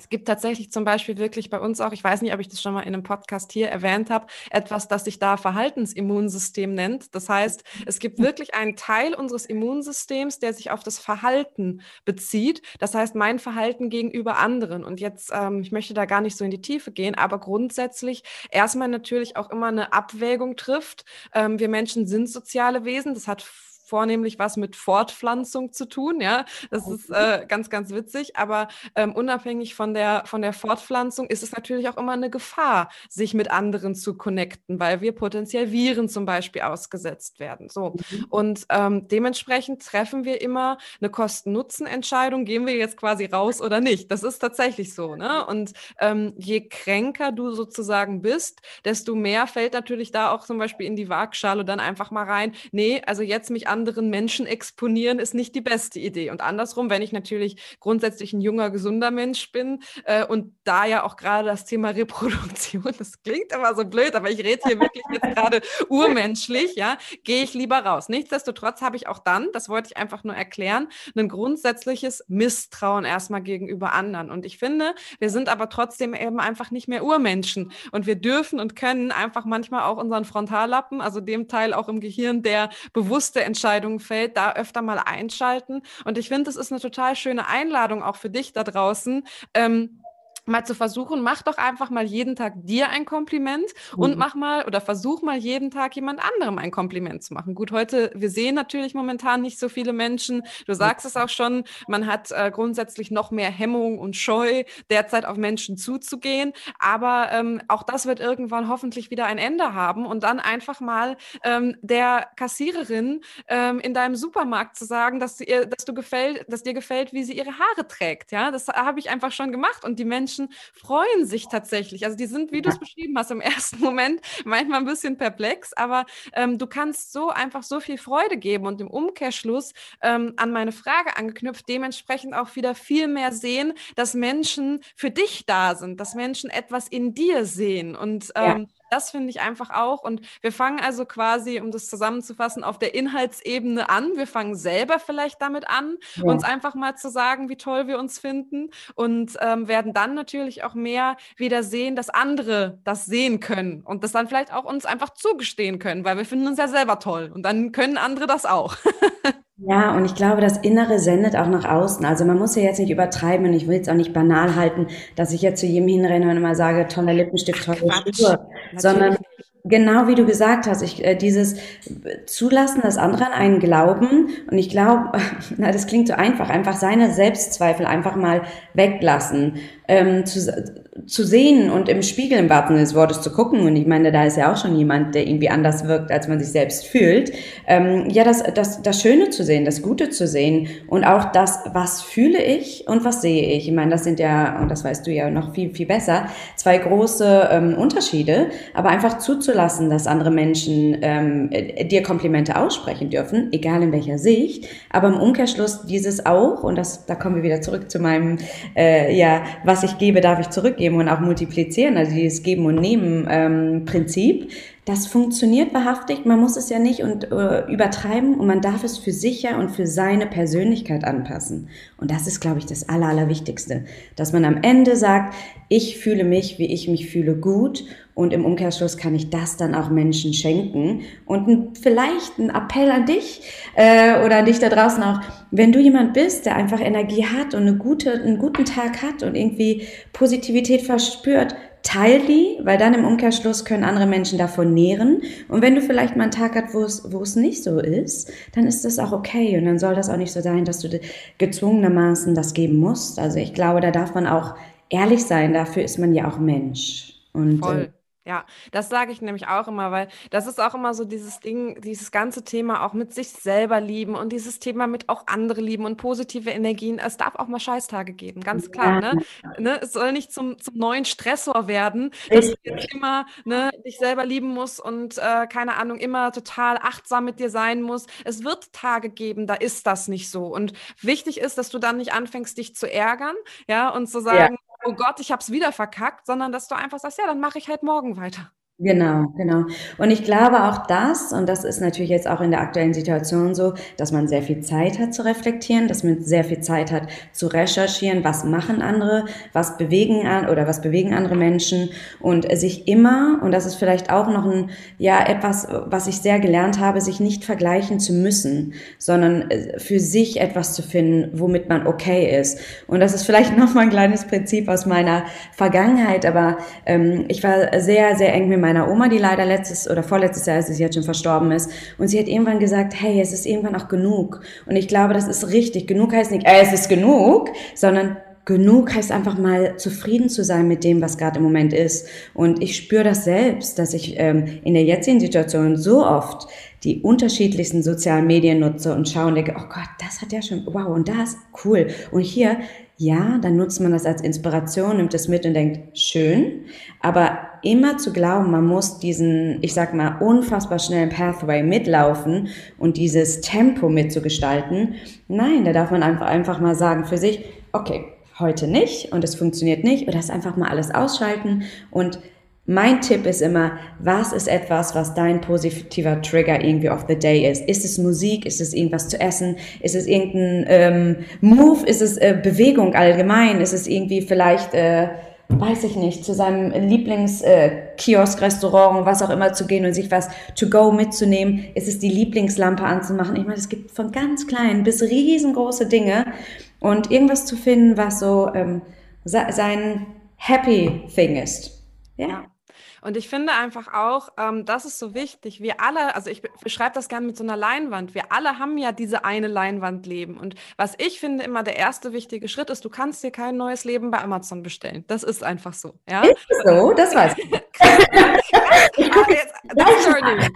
es gibt tatsächlich zum Beispiel wirklich bei uns auch, ich weiß nicht, ob ich das schon mal in einem Podcast hier erwähnt habe, etwas, das sich da Verhaltensimmunsystem nennt. Das heißt, es gibt wirklich einen Teil unseres Immunsystems, der sich auf das Verhalten bezieht. Das heißt, mein Verhalten gegenüber anderen. Und jetzt, ähm, ich möchte da gar nicht so in die Tiefe gehen, aber grundsätzlich erstmal natürlich auch immer eine Abwägung trifft. Ähm, wir Menschen sind soziale Wesen. Das hat vornehmlich was mit Fortpflanzung zu tun. Ja, das ist äh, ganz, ganz witzig. Aber ähm, unabhängig von der, von der Fortpflanzung ist es natürlich auch immer eine Gefahr, sich mit anderen zu connecten, weil wir potenziell Viren zum Beispiel ausgesetzt werden. So. Mhm. Und ähm, dementsprechend treffen wir immer eine Kosten-Nutzen-Entscheidung. Gehen wir jetzt quasi raus oder nicht? Das ist tatsächlich so. Ne? Und ähm, je kränker du sozusagen bist, desto mehr fällt natürlich da auch zum Beispiel in die Waagschale dann einfach mal rein. Nee, also jetzt mich an anderen Menschen exponieren, ist nicht die beste Idee. Und andersrum, wenn ich natürlich grundsätzlich ein junger, gesunder Mensch bin äh, und da ja auch gerade das Thema Reproduktion, das klingt immer so blöd, aber ich rede hier wirklich jetzt gerade urmenschlich, ja, gehe ich lieber raus. Nichtsdestotrotz habe ich auch dann, das wollte ich einfach nur erklären, ein grundsätzliches Misstrauen erstmal gegenüber anderen. Und ich finde, wir sind aber trotzdem eben einfach nicht mehr Urmenschen. Und wir dürfen und können einfach manchmal auch unseren Frontallappen, also dem Teil auch im Gehirn, der bewusste Entscheidung Entscheidungen fällt, da öfter mal einschalten. Und ich finde, das ist eine total schöne Einladung auch für dich da draußen. Ähm, mal zu versuchen, mach doch einfach mal jeden Tag dir ein Kompliment mhm. und mach mal oder versuch mal jeden Tag jemand anderem ein Kompliment zu machen. Gut, heute, wir sehen natürlich momentan nicht so viele Menschen. Du sagst es auch schon, man hat äh, grundsätzlich noch mehr Hemmung und Scheu, derzeit auf Menschen zuzugehen. Aber ähm, auch das wird irgendwann hoffentlich wieder ein Ende haben und dann einfach mal ähm, der Kassiererin ähm, in deinem Supermarkt zu sagen, dass, ihr, dass du gefällt, dass dir gefällt, wie sie ihre Haare trägt. Ja, das habe ich einfach schon gemacht und die Menschen Menschen freuen sich tatsächlich. Also die sind, wie du es beschrieben hast, im ersten Moment manchmal ein bisschen perplex, aber ähm, du kannst so einfach so viel Freude geben und im Umkehrschluss ähm, an meine Frage angeknüpft, dementsprechend auch wieder viel mehr sehen, dass Menschen für dich da sind, dass Menschen etwas in dir sehen. Und ähm, ja das finde ich einfach auch. Und wir fangen also quasi, um das zusammenzufassen, auf der Inhaltsebene an. Wir fangen selber vielleicht damit an, ja. uns einfach mal zu sagen, wie toll wir uns finden und ähm, werden dann natürlich auch mehr wieder sehen, dass andere das sehen können und das dann vielleicht auch uns einfach zugestehen können, weil wir finden uns ja selber toll und dann können andere das auch. Ja, und ich glaube, das Innere sendet auch nach außen. Also man muss ja jetzt nicht übertreiben und ich will jetzt auch nicht banal halten, dass ich jetzt zu jedem hinrenne und immer sage, toller Lippenstift, tolle Schuhe, sondern genau wie du gesagt hast, ich, äh, dieses Zulassen, dass andere an einen glauben. Und ich glaube, na, das klingt so einfach, einfach seine Selbstzweifel einfach mal weglassen, ähm, zu, zu sehen und im Spiegel im wahrsten des Wortes zu gucken. Und ich meine, da ist ja auch schon jemand, der irgendwie anders wirkt, als man sich selbst fühlt. Ähm, ja, das, das, das Schöne zu sehen, das Gute zu sehen und auch das, was fühle ich und was sehe ich. Ich meine, das sind ja, und das weißt du ja noch viel, viel besser, zwei große ähm, Unterschiede. Aber einfach zuzulassen, dass andere Menschen ähm, dir Komplimente aussprechen dürfen, egal in welcher Sicht. Aber im Umkehrschluss dieses auch, und das, da kommen wir wieder zurück zu meinem, äh, ja, was ich gebe, darf ich zurückgeben geben und auch multiplizieren, also dieses Geben und Nehmen ähm, Prinzip, das funktioniert wahrhaftig. Man muss es ja nicht und, äh, übertreiben und man darf es für sich ja und für seine Persönlichkeit anpassen. Und das ist, glaube ich, das Aller, Allerwichtigste, dass man am Ende sagt, ich fühle mich, wie ich mich fühle, gut und im Umkehrschluss kann ich das dann auch Menschen schenken. Und ein, vielleicht ein Appell an dich äh, oder an dich da draußen auch, wenn du jemand bist, der einfach Energie hat und eine gute, einen guten Tag hat und irgendwie Positivität verspürt, teil die, weil dann im Umkehrschluss können andere Menschen davon nähren. Und wenn du vielleicht mal einen Tag hast, wo es, wo es nicht so ist, dann ist das auch okay. Und dann soll das auch nicht so sein, dass du gezwungenermaßen das geben musst. Also ich glaube, da darf man auch ehrlich sein. Dafür ist man ja auch Mensch. Und, Voll. Ja, das sage ich nämlich auch immer, weil das ist auch immer so dieses Ding, dieses ganze Thema auch mit sich selber lieben und dieses Thema mit auch andere lieben und positive Energien. Es darf auch mal Scheißtage geben, ganz klar. Ne? Ne? Es soll nicht zum, zum neuen Stressor werden, dass du jetzt immer ne, dich selber lieben musst und äh, keine Ahnung, immer total achtsam mit dir sein musst. Es wird Tage geben, da ist das nicht so. Und wichtig ist, dass du dann nicht anfängst, dich zu ärgern, ja, und zu sagen, ja oh Gott, ich habe es wieder verkackt, sondern dass du einfach sagst, ja, dann mache ich halt morgen weiter. Genau, genau. Und ich glaube auch das, und das ist natürlich jetzt auch in der aktuellen Situation so, dass man sehr viel Zeit hat zu reflektieren, dass man sehr viel Zeit hat zu recherchieren, was machen andere, was bewegen an oder was bewegen andere Menschen und sich immer, und das ist vielleicht auch noch ein, ja, etwas, was ich sehr gelernt habe, sich nicht vergleichen zu müssen, sondern äh, für sich etwas zu finden, womit man okay ist. Und das ist vielleicht noch mal ein kleines Prinzip aus meiner Vergangenheit, aber ähm, ich war sehr, sehr eng mit meiner meiner Oma, die leider letztes oder vorletztes Jahr, als sie jetzt schon verstorben ist. Und sie hat irgendwann gesagt, hey, es ist irgendwann auch genug. Und ich glaube, das ist richtig. Genug heißt nicht, äh, es ist genug, sondern genug heißt einfach mal zufrieden zu sein mit dem, was gerade im Moment ist. Und ich spüre das selbst, dass ich ähm, in der jetzigen Situation so oft die unterschiedlichsten sozialen Medien nutze und schaue und denke, oh Gott, das hat ja schon, wow, und das, cool. Und hier, ja, dann nutzt man das als Inspiration, nimmt es mit und denkt, schön. Aber immer zu glauben, man muss diesen, ich sag mal, unfassbar schnellen Pathway mitlaufen und dieses Tempo mitzugestalten. Nein, da darf man einfach, einfach mal sagen für sich, okay, heute nicht und es funktioniert nicht oder das einfach mal alles ausschalten und mein Tipp ist immer, was ist etwas, was dein positiver Trigger irgendwie of the day ist? Ist es Musik? Ist es irgendwas zu essen? Ist es irgendein ähm, Move? Ist es äh, Bewegung allgemein? Ist es irgendwie vielleicht, äh, weiß ich nicht, zu seinem Lieblingskiosk, äh, was auch immer zu gehen und sich was to go mitzunehmen? Ist es die Lieblingslampe anzumachen? Ich meine, es gibt von ganz klein bis riesengroße Dinge und irgendwas zu finden, was so ähm, sein Happy Thing ist. Ja. Und ich finde einfach auch, ähm, das ist so wichtig. Wir alle, also ich beschreibe das gerne mit so einer Leinwand. Wir alle haben ja diese eine Leinwand leben. Und was ich finde immer der erste wichtige Schritt ist, du kannst dir kein neues Leben bei Amazon bestellen. Das ist einfach so. Ja? Ist so, das weiß ich. That's learning.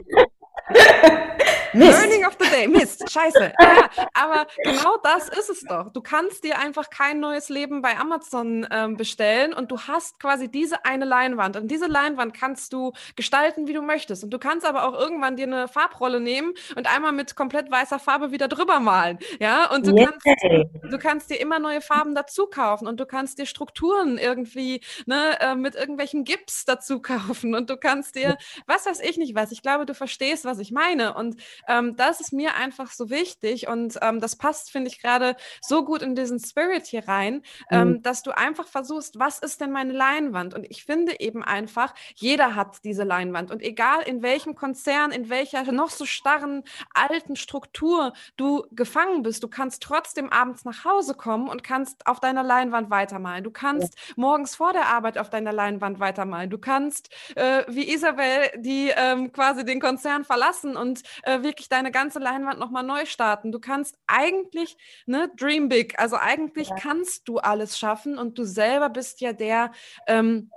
Mist. Learning of the day. Mist. Scheiße. Ja, aber genau das ist es doch. Du kannst dir einfach kein neues Leben bei Amazon ähm, bestellen und du hast quasi diese eine Leinwand. Und diese Leinwand kannst du gestalten, wie du möchtest. Und du kannst aber auch irgendwann dir eine Farbrolle nehmen und einmal mit komplett weißer Farbe wieder drüber malen. Ja, und du, yeah. kannst, du kannst dir immer neue Farben dazu kaufen und du kannst dir Strukturen irgendwie ne, äh, mit irgendwelchen Gips dazu kaufen und du kannst dir, was weiß ich nicht was. Ich glaube, du verstehst, was ich meine. Und ähm, das ist mir einfach so wichtig und ähm, das passt, finde ich, gerade so gut in diesen Spirit hier rein, ähm, mhm. dass du einfach versuchst, was ist denn meine Leinwand? Und ich finde eben einfach, jeder hat diese Leinwand und egal in welchem Konzern, in welcher noch so starren alten Struktur du gefangen bist, du kannst trotzdem abends nach Hause kommen und kannst auf deiner Leinwand weitermalen. Du kannst ja. morgens vor der Arbeit auf deiner Leinwand weitermalen. Du kannst äh, wie Isabel, die ähm, quasi den Konzern verlassen und äh, wirklich deine ganze Leinwand nochmal neu starten. Du kannst eigentlich, ne, dream big. Also eigentlich ja. kannst du alles schaffen und du selber bist ja der, ähm,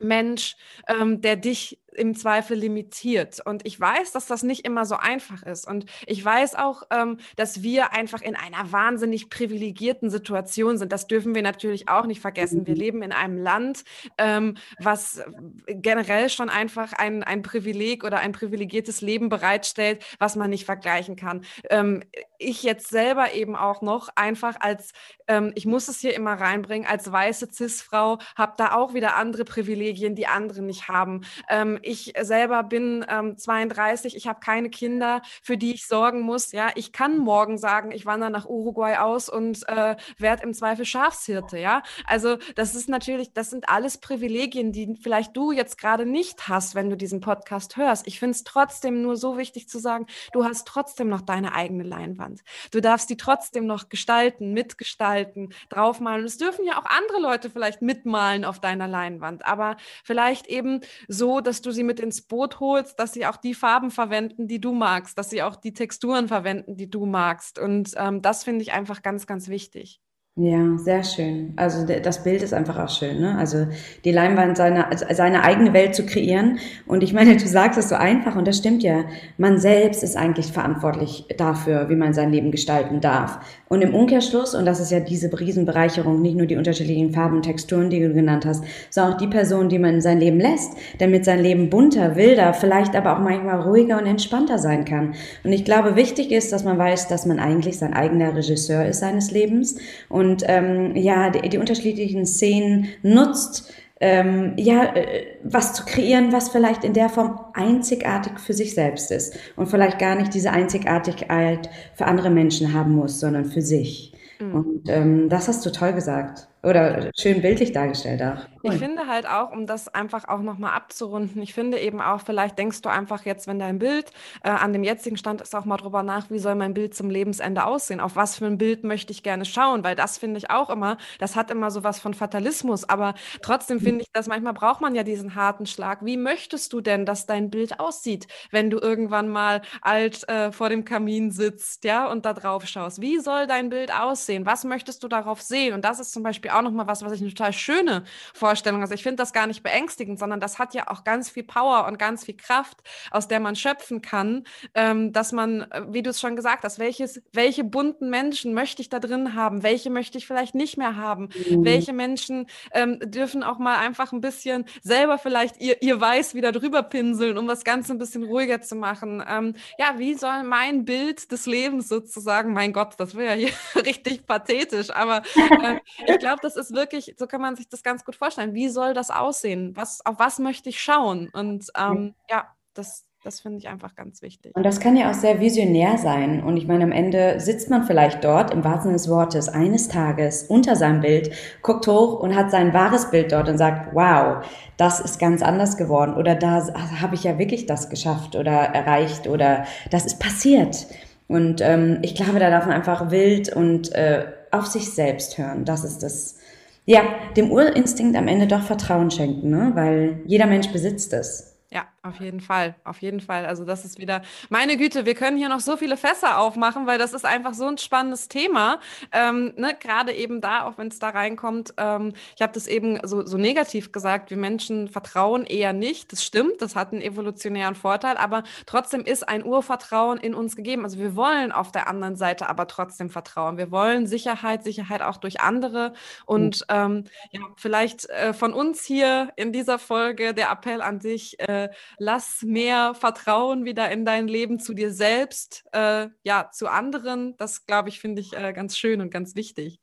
Mensch, ähm, der dich im Zweifel limitiert. Und ich weiß, dass das nicht immer so einfach ist. Und ich weiß auch, ähm, dass wir einfach in einer wahnsinnig privilegierten Situation sind. Das dürfen wir natürlich auch nicht vergessen. Wir mhm. leben in einem Land, ähm, was generell schon einfach ein, ein Privileg oder ein privilegiertes Leben bereitstellt, was man nicht vergleichen kann. Ähm, ich jetzt selber eben auch noch einfach als, ähm, ich muss es hier immer reinbringen, als weiße CIS-Frau habe da auch wieder andere Privilegien, die andere nicht haben. Ähm, ich selber bin ähm, 32, ich habe keine Kinder, für die ich sorgen muss. Ja, ich kann morgen sagen, ich wandere nach Uruguay aus und äh, werde im Zweifel Schafshirte. Ja, also das ist natürlich, das sind alles Privilegien, die vielleicht du jetzt gerade nicht hast, wenn du diesen Podcast hörst. Ich finde es trotzdem nur so wichtig zu sagen, du hast trotzdem noch deine eigene Leinwand. Du darfst die trotzdem noch gestalten, mitgestalten, draufmalen. Es dürfen ja auch andere Leute vielleicht mitmalen auf deiner Leinwand, aber vielleicht eben so, dass du du sie mit ins Boot holst, dass sie auch die Farben verwenden, die du magst, dass sie auch die Texturen verwenden, die du magst. Und ähm, das finde ich einfach ganz, ganz wichtig. Ja, sehr schön. Also das Bild ist einfach auch schön, ne? Also die Leinwand seine, seine eigene Welt zu kreieren. Und ich meine, du sagst es so einfach und das stimmt ja. Man selbst ist eigentlich verantwortlich dafür, wie man sein Leben gestalten darf. Und im Umkehrschluss, und das ist ja diese Riesenbereicherung, nicht nur die unterschiedlichen Farben und Texturen, die du genannt hast, sondern auch die Person, die man in sein Leben lässt, damit sein Leben bunter, wilder, vielleicht aber auch manchmal ruhiger und entspannter sein kann. Und ich glaube, wichtig ist, dass man weiß, dass man eigentlich sein eigener Regisseur ist seines Lebens und ähm, ja, die, die unterschiedlichen Szenen nutzt, ähm, ja, äh, was zu kreieren, was vielleicht in der Form einzigartig für sich selbst ist und vielleicht gar nicht diese Einzigartigkeit für andere Menschen haben muss, sondern für sich. Mhm. Und ähm, das hast du toll gesagt. Oder schön bildlich dargestellt auch. Cool. Ich finde halt auch, um das einfach auch nochmal abzurunden, ich finde eben auch, vielleicht denkst du einfach jetzt, wenn dein Bild äh, an dem jetzigen Stand ist, auch mal drüber nach, wie soll mein Bild zum Lebensende aussehen? Auf was für ein Bild möchte ich gerne schauen? Weil das finde ich auch immer, das hat immer so was von Fatalismus, aber trotzdem mhm. finde ich, dass manchmal braucht man ja diesen harten Schlag. Wie möchtest du denn, dass dein Bild aussieht, wenn du irgendwann mal alt äh, vor dem Kamin sitzt, ja, und da drauf schaust? Wie soll dein Bild aussehen? Was möchtest du darauf sehen? Und das ist zum Beispiel auch nochmal was, was ich eine total schöne Vorstellung. Also ich finde das gar nicht beängstigend, sondern das hat ja auch ganz viel Power und ganz viel Kraft, aus der man schöpfen kann, ähm, dass man, äh, wie du es schon gesagt hast, welches, welche bunten Menschen möchte ich da drin haben? Welche möchte ich vielleicht nicht mehr haben? Mhm. Welche Menschen ähm, dürfen auch mal einfach ein bisschen selber vielleicht ihr, ihr Weiß wieder drüber pinseln, um das Ganze ein bisschen ruhiger zu machen? Ähm, ja, wie soll mein Bild des Lebens sozusagen, mein Gott, das wäre ja hier richtig pathetisch, aber äh, ich glaube, das ist wirklich, so kann man sich das ganz gut vorstellen. Wie soll das aussehen? Was, auf was möchte ich schauen? Und ähm, ja, das, das finde ich einfach ganz wichtig. Und das kann ja auch sehr visionär sein. Und ich meine, am Ende sitzt man vielleicht dort, im wahrsten Sinne des Wortes, eines Tages unter seinem Bild, guckt hoch und hat sein wahres Bild dort und sagt, wow, das ist ganz anders geworden. Oder da habe ich ja wirklich das geschafft oder erreicht oder das ist passiert. Und ähm, ich glaube, da darf man einfach wild und äh, auf sich selbst hören. Das ist das, ja, dem Urinstinkt am Ende doch Vertrauen schenken, ne? weil jeder Mensch besitzt es. Ja, auf jeden Fall, auf jeden Fall. Also das ist wieder, meine Güte, wir können hier noch so viele Fässer aufmachen, weil das ist einfach so ein spannendes Thema. Ähm, ne? Gerade eben da, auch wenn es da reinkommt, ähm, ich habe das eben so, so negativ gesagt, wir Menschen vertrauen eher nicht. Das stimmt, das hat einen evolutionären Vorteil, aber trotzdem ist ein Urvertrauen in uns gegeben. Also wir wollen auf der anderen Seite aber trotzdem vertrauen. Wir wollen Sicherheit, Sicherheit auch durch andere. Und ähm, ja, vielleicht äh, von uns hier in dieser Folge der Appell an dich, äh, lass mehr Vertrauen wieder in dein Leben zu dir selbst, äh, ja, zu anderen. Das, glaube ich, finde ich äh, ganz schön und ganz wichtig.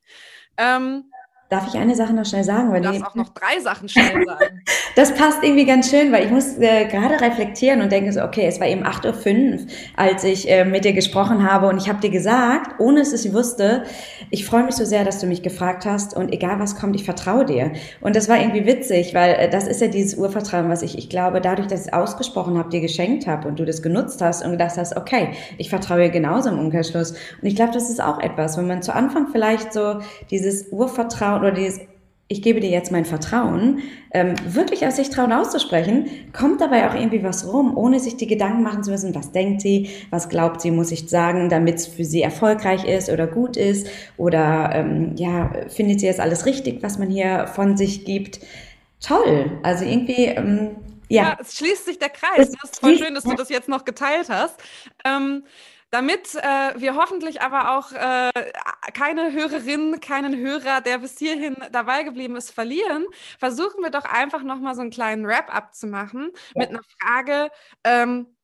Ähm, Darf ich eine Sache noch schnell sagen? Weil du darfst auch noch drei Sachen schnell sagen. das passt irgendwie ganz schön, weil ich muss äh, gerade reflektieren und denke so, okay, es war eben 8.05 Uhr, als ich äh, mit dir gesprochen habe und ich habe dir gesagt, ohne dass ich wusste, ich freue mich so sehr, dass du mich gefragt hast und egal was kommt, ich vertraue dir. Und das war irgendwie witzig, weil äh, das ist ja dieses Urvertrauen, was ich, ich glaube, dadurch, dass ich es ausgesprochen habe, dir geschenkt habe und du das genutzt hast und gedacht hast, okay, ich vertraue dir genauso im Umkehrschluss. Und ich glaube, das ist auch etwas, wenn man zu Anfang vielleicht so dieses Urvertrauen Vertrauen oder dieses ich gebe dir jetzt mein Vertrauen, ähm, wirklich aus sich trauen auszusprechen, kommt dabei auch irgendwie was rum, ohne sich die Gedanken machen zu müssen, was denkt sie, was glaubt sie, muss ich sagen, damit es für sie erfolgreich ist oder gut ist oder ähm, ja, findet sie jetzt alles richtig, was man hier von sich gibt. Toll, also irgendwie ähm, ja. ja. es schließt sich der Kreis. Das ist voll schön, dass du das jetzt noch geteilt hast. Ähm, damit äh, wir hoffentlich aber auch äh, keine Hörerin, keinen Hörer, der bis hierhin dabei geblieben ist, verlieren, versuchen wir doch einfach nochmal so einen kleinen Wrap-up zu machen ja. mit einer Frage, ähm,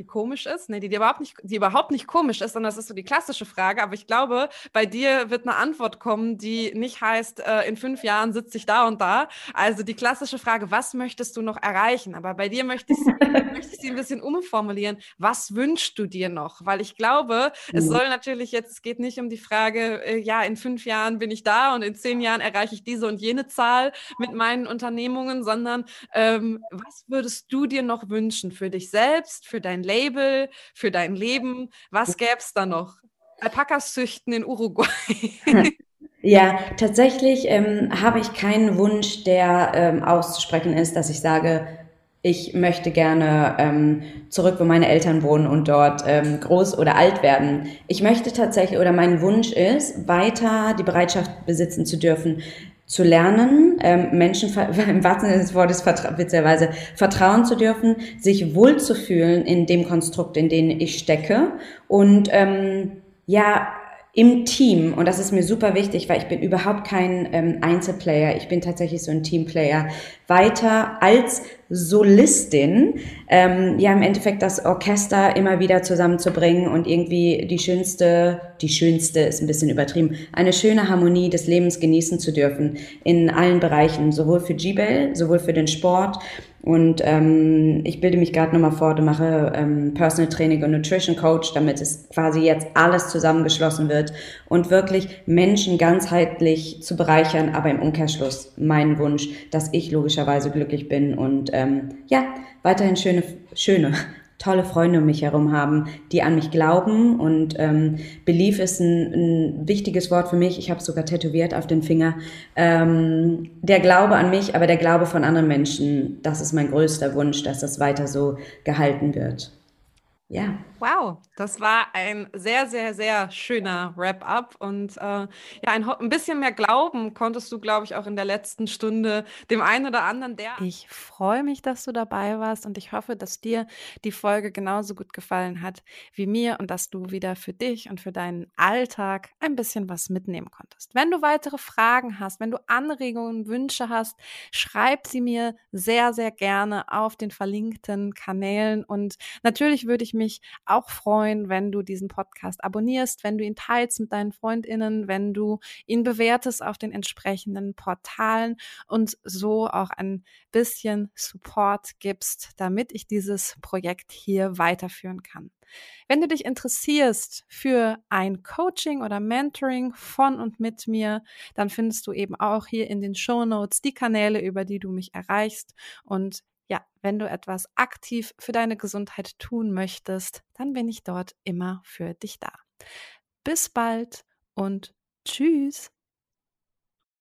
die komisch ist, nee, die, die, überhaupt nicht, die überhaupt nicht komisch ist, sondern das ist so die klassische Frage. Aber ich glaube, bei dir wird eine Antwort kommen, die nicht heißt, äh, in fünf Jahren sitze ich da und da. Also die klassische Frage, was möchtest du noch erreichen? Aber bei dir möchte ich, möchte ich sie ein bisschen umformulieren. Was wünschst du dir noch? Weil ich glaube, mhm. es soll natürlich jetzt, es geht nicht um die Frage, äh, ja, in fünf Jahren bin ich da und in zehn Jahren erreiche ich diese und jene Zahl mit meinen Unternehmungen, sondern ähm, was würdest du dir noch wünschen für dich selbst, für dein Label, für dein Leben? Was gäbe es da noch? Alpakas züchten in Uruguay. Ja, tatsächlich ähm, habe ich keinen Wunsch, der ähm, auszusprechen ist, dass ich sage, ich möchte gerne ähm, zurück, wo meine Eltern wohnen und dort ähm, groß oder alt werden. Ich möchte tatsächlich, oder mein Wunsch ist, weiter die Bereitschaft besitzen zu dürfen, zu lernen, ähm, Menschen im wahrsten Sinne des Wortes witzigerweise vertrauen zu dürfen, sich wohlzufühlen in dem Konstrukt, in dem ich stecke. Und ähm, ja, im Team, und das ist mir super wichtig, weil ich bin überhaupt kein ähm, Einzelplayer, ich bin tatsächlich so ein Teamplayer, weiter als Solistin, ähm, ja im Endeffekt das Orchester immer wieder zusammenzubringen und irgendwie die schönste, die schönste ist ein bisschen übertrieben, eine schöne Harmonie des Lebens genießen zu dürfen in allen Bereichen, sowohl für G-Bell, sowohl für den Sport. Und ähm, ich bilde mich gerade nochmal fort und mache ähm, Personal Training und Nutrition Coach, damit es quasi jetzt alles zusammengeschlossen wird und wirklich Menschen ganzheitlich zu bereichern, aber im Umkehrschluss mein Wunsch, dass ich logischerweise glücklich bin und ähm, ja, weiterhin schöne, schöne, tolle Freunde um mich herum haben, die an mich glauben. Und ähm, Belief ist ein, ein wichtiges Wort für mich. Ich habe sogar tätowiert auf den Finger. Ähm, der Glaube an mich, aber der Glaube von anderen Menschen, das ist mein größter Wunsch, dass das weiter so gehalten wird. Ja. Wow, das war ein sehr, sehr, sehr schöner Wrap-up. Und äh, ja, ein, ein, bisschen mehr Glauben konntest du, glaube ich, auch in der letzten Stunde dem einen oder anderen, der. Ich freue mich, dass du dabei warst und ich hoffe, dass dir die Folge genauso gut gefallen hat wie mir und dass du wieder für dich und für deinen Alltag ein bisschen was mitnehmen konntest. Wenn du weitere Fragen hast, wenn du Anregungen, Wünsche hast, schreib sie mir sehr, sehr gerne auf den verlinkten Kanälen. Und natürlich würde ich mich auch freuen, wenn du diesen Podcast abonnierst, wenn du ihn teilst mit deinen Freundinnen, wenn du ihn bewertest auf den entsprechenden Portalen und so auch ein bisschen Support gibst, damit ich dieses Projekt hier weiterführen kann. Wenn du dich interessierst für ein Coaching oder Mentoring von und mit mir, dann findest du eben auch hier in den Show Notes die Kanäle, über die du mich erreichst. Und ja, wenn du etwas aktiv für deine Gesundheit tun möchtest, dann bin ich dort immer für dich da. Bis bald und tschüss.